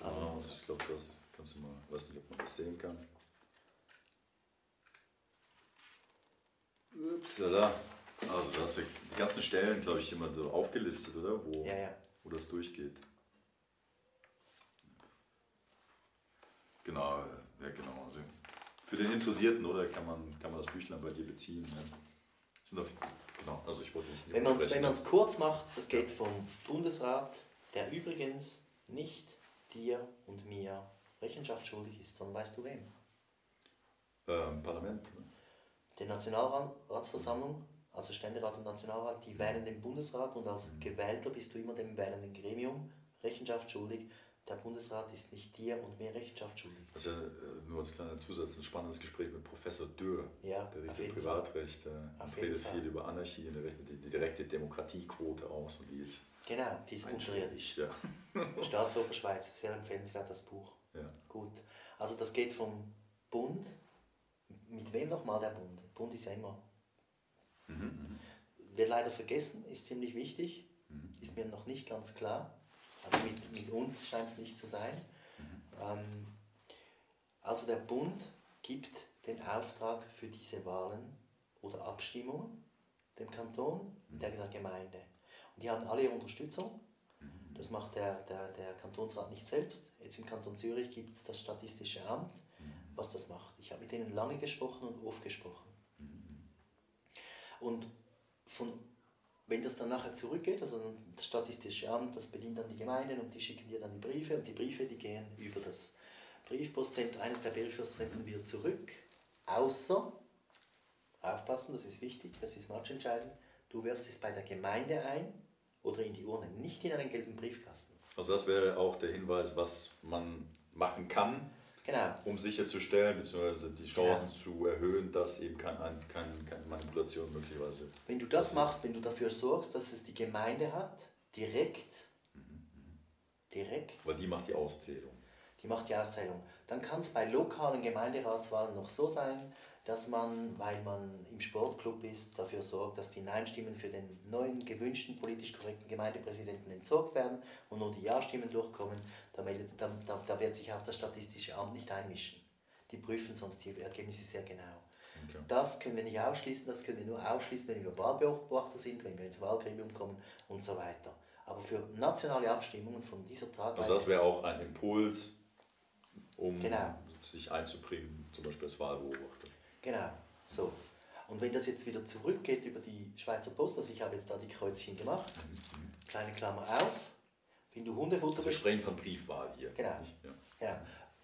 Ah, also ich glaube, das kannst du mal, weiß nicht, ob man das sehen kann. Upsala. Also da hast du die ganzen Stellen, glaube ich, immer so aufgelistet, oder? Wo, Ja, ja. wo das durchgeht. Genau, ja genau. Also für den Interessierten, oder, kann man, kann man das Büchlein bei dir beziehen. Ja. Sind auf, genau, also ich wollte nicht Wenn man es kurz macht, das geht vom Bundesrat, der übrigens nicht dir und mir Rechenschaft schuldig ist, sondern weißt du wem? ähm, Parlament. Ne? Die Nationalratsversammlung, also Ständerat und Nationalrat, die wählen den Bundesrat und als Gewählter bist du immer dem wählenden Gremium Rechenschaft schuldig. Der Bundesrat ist nicht dir und mir Rechenschaft schuldig. Ja äh, nur als kleiner Zusatz ein spannendes Gespräch mit Professor Dürr. Ja, Der jeden Privatrecht äh, redet viel über Anarchie und er rechnet die, die direkte Demokratiequote aus und die ist Genau, die ist unterirdisch. Ja. (laughs) Staatsoberschweiz, sehr empfehlenswert das Buch. Ja. Gut. Also das geht vom Bund. Mit wem nochmal der Bund? Bund ist ja immer. Wird leider vergessen, ist ziemlich wichtig. Ist mir noch nicht ganz klar. Aber mit, mit uns scheint es nicht zu sein. Ähm, also der Bund gibt den Auftrag für diese Wahlen oder Abstimmungen dem Kanton, der, der Gemeinde. Und die haben alle ihre Unterstützung. Das macht der, der, der Kantonsrat nicht selbst. Jetzt im Kanton Zürich gibt es das Statistische Amt, was das macht. Ich habe mit denen lange gesprochen und oft gesprochen. Und von, wenn das dann nachher zurückgeht, also das Statistische Amt, das bedient dann die Gemeinden und die schicken dir dann die Briefe und die Briefe, die gehen über das Briefpostzentrum, eines der Briefpostzentren wieder zurück, außer, aufpassen, das ist wichtig, das ist matchentscheidend, du wirfst es bei der Gemeinde ein oder in die Urne, nicht in einen gelben Briefkasten. Also das wäre auch der Hinweis, was man machen kann, Genau, um sicherzustellen, beziehungsweise die Chancen zu erhöhen, dass eben kein, kein, keine Manipulation möglicherweise. Wenn du das machst, wenn du dafür sorgst, dass es die Gemeinde hat, direkt, direkt, Weil die macht die Auszählung. die macht die Auszählung, dann kann es bei lokalen Gemeinderatswahlen noch so sein, dass man, weil man im Sportclub ist, dafür sorgt, dass die Nein-Stimmen für den neuen gewünschten politisch korrekten Gemeindepräsidenten entsorgt werden und nur die Ja-Stimmen durchkommen. Da, meldet, da, da, da wird sich auch das Statistische Amt nicht einmischen. Die prüfen sonst die Ergebnisse sehr genau. Okay. Das können wir nicht ausschließen, das können wir nur ausschließen, wenn wir Wahlbeobachter sind, wenn wir ins Wahlgremium kommen und so weiter. Aber für nationale Abstimmungen von dieser Tragweite, Also das wäre auch ein Impuls, um Genau. sich einzubringen, zum Beispiel als Wahlbeobachter. Genau, so. Und wenn das jetzt wieder zurückgeht über die Schweizer Post, also ich habe jetzt da die Kreuzchen gemacht, kleine Klammer auf, wenn du Hundefutter Also wir bestellst, sprechen von Briefwahl hier. Genau. Ja. genau,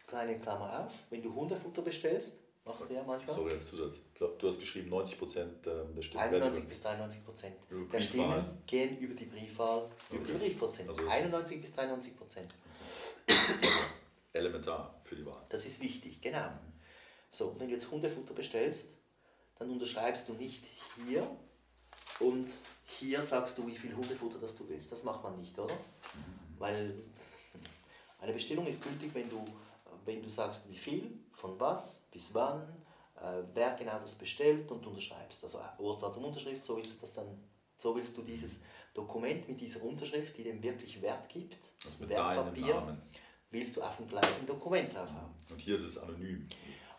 kleine Klammer auf, wenn du Hundefutter bestellst, machst du ja manchmal, Sorry als Zusatz. Ich glaube, du hast geschrieben, 90 Prozent der Stimmen werden 91 über- bis 93 Prozent der. Stimmen gehen über die Briefwahl, über die Okay. Briefpostzentren. Also es- 91 bis 93 Prozent. elementar für die Wahl. Das ist wichtig, genau. So, wenn du jetzt Hundefutter bestellst, dann unterschreibst du nicht hier und hier sagst du, wie viel Hundefutter das du willst. Das macht man nicht, oder? Weil eine Bestellung ist gültig, wenn du, wenn du sagst, wie viel, von was, bis wann, äh, wer genau das bestellt und unterschreibst. Also Ort, Datum, Unterschrift, so willst du das dann, so willst du dieses Dokument mit dieser Unterschrift, die dem wirklich Wert gibt, Das Namen. willst du auf dem gleichen Dokument drauf haben. Und hier ist es anonym.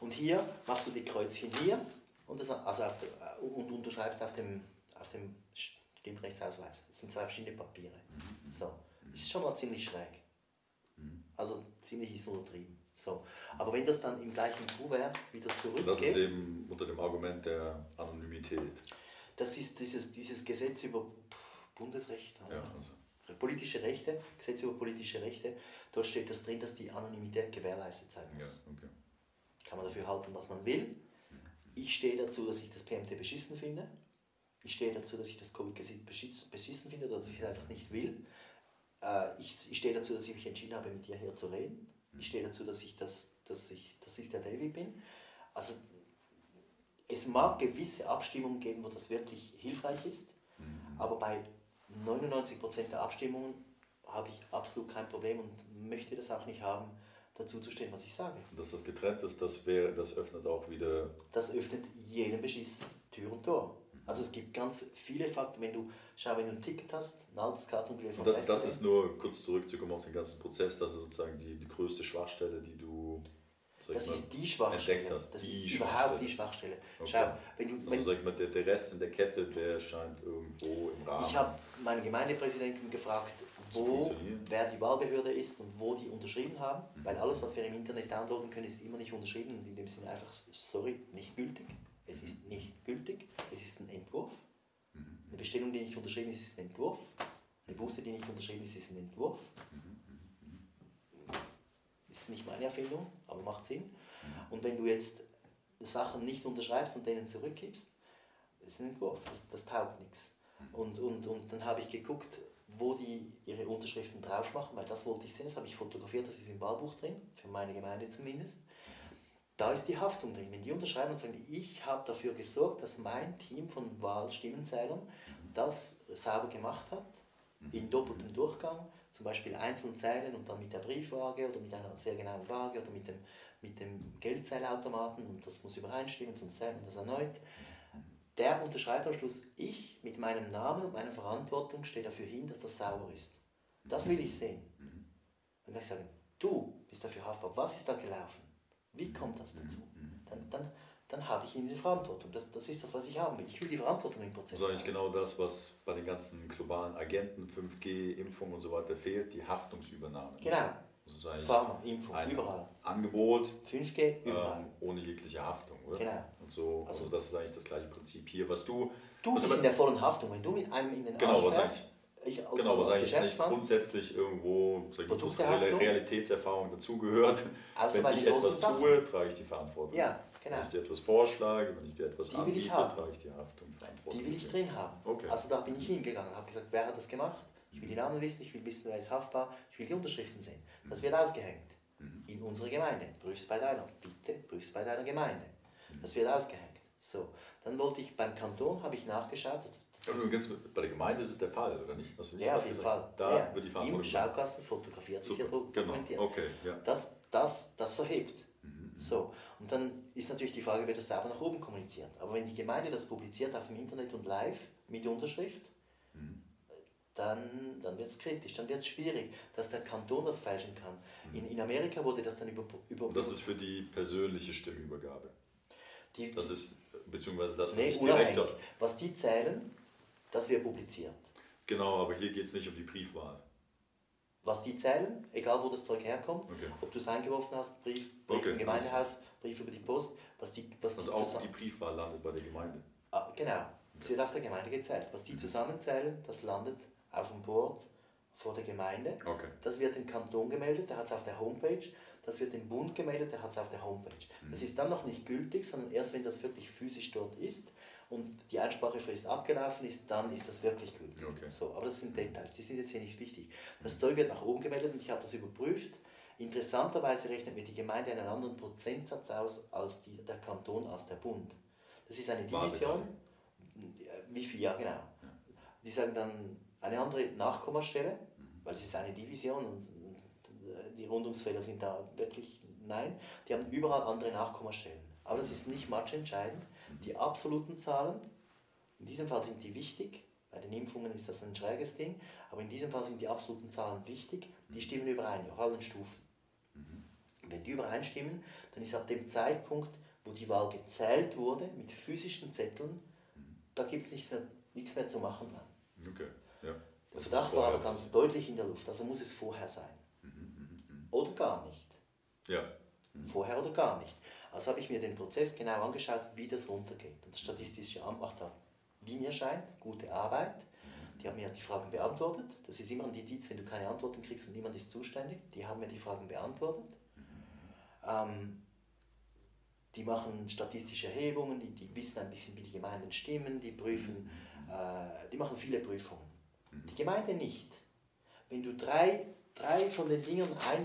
Und hier machst du die Kreuzchen hier und, das, also auf der, und unterschreibst auf dem, auf dem Stimmrechtsausweis. Das sind zwei verschiedene Papiere. So. Das ist schon mal ziemlich schräg. Also ziemlich ist untertrieben. So. Aber wenn das dann im gleichen Kuvert wieder zurückgeht. Das ist eben unter dem Argument der Anonymität. Das ist dieses, dieses Gesetz über Bundesrecht, ja, also. politische Rechte, Gesetz über politische Rechte. Dort steht das drin, dass die Anonymität gewährleistet sein muss. Ja, okay. Kann man dafür halten, was man will. Ich stehe dazu, dass ich das PMT beschissen finde. Ich stehe dazu, dass ich das Covid-Gesetz beschissen finde oder dass ich es einfach nicht will. Äh, ich, ich stehe dazu, dass ich mich entschieden habe, mit dir hier zu reden. Ich stehe dazu, dass ich, das, dass ich, dass ich der David bin. Also es mag gewisse Abstimmungen geben, wo das wirklich hilfreich ist, aber bei 99% der Abstimmungen habe ich absolut kein Problem und möchte das auch nicht haben, dazu zu stehen, was ich sage. Und dass das getrennt ist, das, wäre, das öffnet auch wieder... Das öffnet jedem Beschiss Tür und Tor. Also es gibt ganz viele Fakten, wenn du, schau, wenn du ein Ticket hast, ein altes Kartenbillett von Das, das ist nur, kurz zurückzukommen auf den ganzen Prozess, das ist sozusagen die, die größte Schwachstelle, die du das mal, ist die Schwachstelle. Hast. Das die ist überhaupt die Schwachstelle. Okay. Schau, wenn du, also wenn also sag mal, der, der Rest in der Kette, der scheint irgendwo im Rahmen. Ich habe meinen Gemeindepräsidenten gefragt, wo, wer die Wahlbehörde ist und wo die unterschrieben haben, mhm. weil alles, was wir im Internet downloaden können, ist immer nicht unterschrieben und in dem Sinne einfach, sorry, nicht gültig. Es ist nicht gültig, es ist ein Entwurf. Mhm. Eine Bestellung, die nicht unterschrieben ist, ist ein Entwurf. Eine Buße, die nicht unterschrieben ist, ist ein Entwurf. Ist nicht meine Erfindung, aber macht Sinn. Und wenn du jetzt Sachen nicht unterschreibst und denen zurückgibst, ist ein Entwurf, das, das taugt nichts. Und, und, und dann habe ich geguckt, wo die ihre Unterschriften drauf machen, weil das wollte ich sehen, das habe ich fotografiert, das ist im Wahlbuch drin, für meine Gemeinde zumindest. Da ist die Haftung drin. Wenn die unterschreiben und sagen, ich habe dafür gesorgt, dass mein Team von Wahlstimmenzählern das sauber gemacht hat, in doppeltem Durchgang, zum Beispiel einzeln zählen und dann mit der Briefwaage oder mit einer sehr genauen Waage oder mit dem, mit dem Geldzählautomaten und das muss übereinstimmen, sonst zählt man das erneut der unterschreibt am Schluss, ich mit meinem Namen und meiner Verantwortung stehe dafür hin, dass das sauber ist. Das will ich sehen. Dann kann ich sagen, du bist dafür haftbar. Was ist da gelaufen? Wie kommt das dazu? Dann, dann, dann habe ich ihm die Verantwortung. Das, das ist das, was ich haben will. Ich will die Verantwortung im Prozess. Das ist eigentlich genau das, was bei den ganzen globalen Agenten, 5G, Impfung und so weiter fehlt, die Haftungsübernahme. Genau. Pharma, Impfung, überall. Angebot 5G, überall. Ähm, ohne jegliche Haftung, oder? Genau. Und so, also, also, das ist eigentlich das gleiche Prinzip hier, was du... Du bist in der vollen Haftung, wenn du mit einem in den genau, Arsch fährst, ich, genau, was eigentlich nicht grundsätzlich irgendwo sag Realitätserfahrung dazugehört. Also wenn ich etwas tue, trage ich die Verantwortung. Ja, genau. Wenn ich dir etwas vorschlage, wenn ich dir etwas die anbiete, trage ich die Haftung. Die will ich drin haben. Okay. Also da bin ich hingegangen, habe gesagt, wer hat das gemacht? Ich will die Namen wissen, ich will wissen, wer ist haftbar, ich will die Unterschriften sehen. Das wird ausgehängt. Mhm. In unserer Gemeinde. Prüf's bei deiner. Bitte prüf's bei deiner Gemeinde. Mhm. Das wird ausgehängt. So. Dann wollte ich beim Kanton, habe ich nachgeschaut. Also bei der Gemeinde ist es der Fall, oder nicht? Nicht ja, auf jeden Fall. Da ja. wird die Verantwortung. Im Schaukasten fotografiert, ist ja genau. dokumentiert. Genau. Okay, ja. das, das, das verhebt. So. Und dann ist natürlich die Frage, wird das selber nach oben kommuniziert. Aber wenn die Gemeinde das publiziert auf dem Internet und live mit Unterschrift, mhm dann, dann wird es kritisch, dann wird es schwierig, dass der Kanton das fälschen kann. Mhm. In, in Amerika wurde das dann über... über Und das ist für die persönliche Stimmübergabe. Die, das ist, beziehungsweise das, was nee, direkt Was die zählen, das wird publiziert. Genau, aber hier geht es nicht um die Briefwahl. Was die zählen, egal wo das Zeug herkommt, okay. ob du es eingeworfen hast, Brief, Brief okay. im Gemeindehaus, Brief über die Post, was die... Was also die auch die Briefwahl landet bei der Gemeinde. Ah, genau, es wird auf der Gemeinde gezählt. Was die mhm. zusammenzählen, das landet auf dem Board vor der Gemeinde. Okay. Das wird im Kanton gemeldet, der hat es auf der Homepage. Das wird im Bund gemeldet, der hat es auf der Homepage. Mhm. Das ist dann noch nicht gültig, sondern erst wenn das wirklich physisch dort ist und die Einsprachefrist abgelaufen ist, dann ist das wirklich gültig. Okay. So, aber das sind Details, die sind jetzt hier nicht wichtig. Das Zeug wird nach oben gemeldet und ich habe das überprüft. Interessanterweise rechnet mir die Gemeinde einen anderen Prozentsatz aus als die, der Kanton, als der Bund. Das ist eine Division. Wie viel? Ja, genau. Ja. Die sagen dann eine andere Nachkommastelle, mhm. weil es ist eine Division und, die Rundungsfehler sind da wirklich, nein, die haben überall andere Nachkommastellen. Aber das ist nicht matchentscheidend. Mhm. Die absoluten Zahlen, in diesem Fall sind die wichtig, bei den Impfungen ist das ein schräges Ding, aber in diesem Fall sind die absoluten Zahlen wichtig, die mhm. stimmen überein, auf allen Stufen. Wenn die übereinstimmen, dann ist ab dem Zeitpunkt, wo die Wahl gezählt wurde, mit physischen Zetteln, da gibt es nicht mehr, nichts mehr zu machen. Okay. Ja. Der Verdacht war aber ganz deutlich in der Luft, also muss es vorher sein. Oder gar nicht. Ja. Vorher oder gar nicht. Also habe ich mir den Prozess genau angeschaut, wie das runtergeht. Und das Statistische Amt macht da, wie mir scheint, gute Arbeit. Die haben mir die Fragen beantwortet. Das ist immer ein Indiz, wenn du keine Antworten kriegst und niemand ist zuständig. Die haben mir die Fragen beantwortet. Ähm, die machen statistische Erhebungen, die, die wissen ein bisschen, wie die Gemeinden stimmen, die prüfen, äh, die machen viele Prüfungen. Die Gemeinde nicht. Wenn du drei, drei von den Dingen ein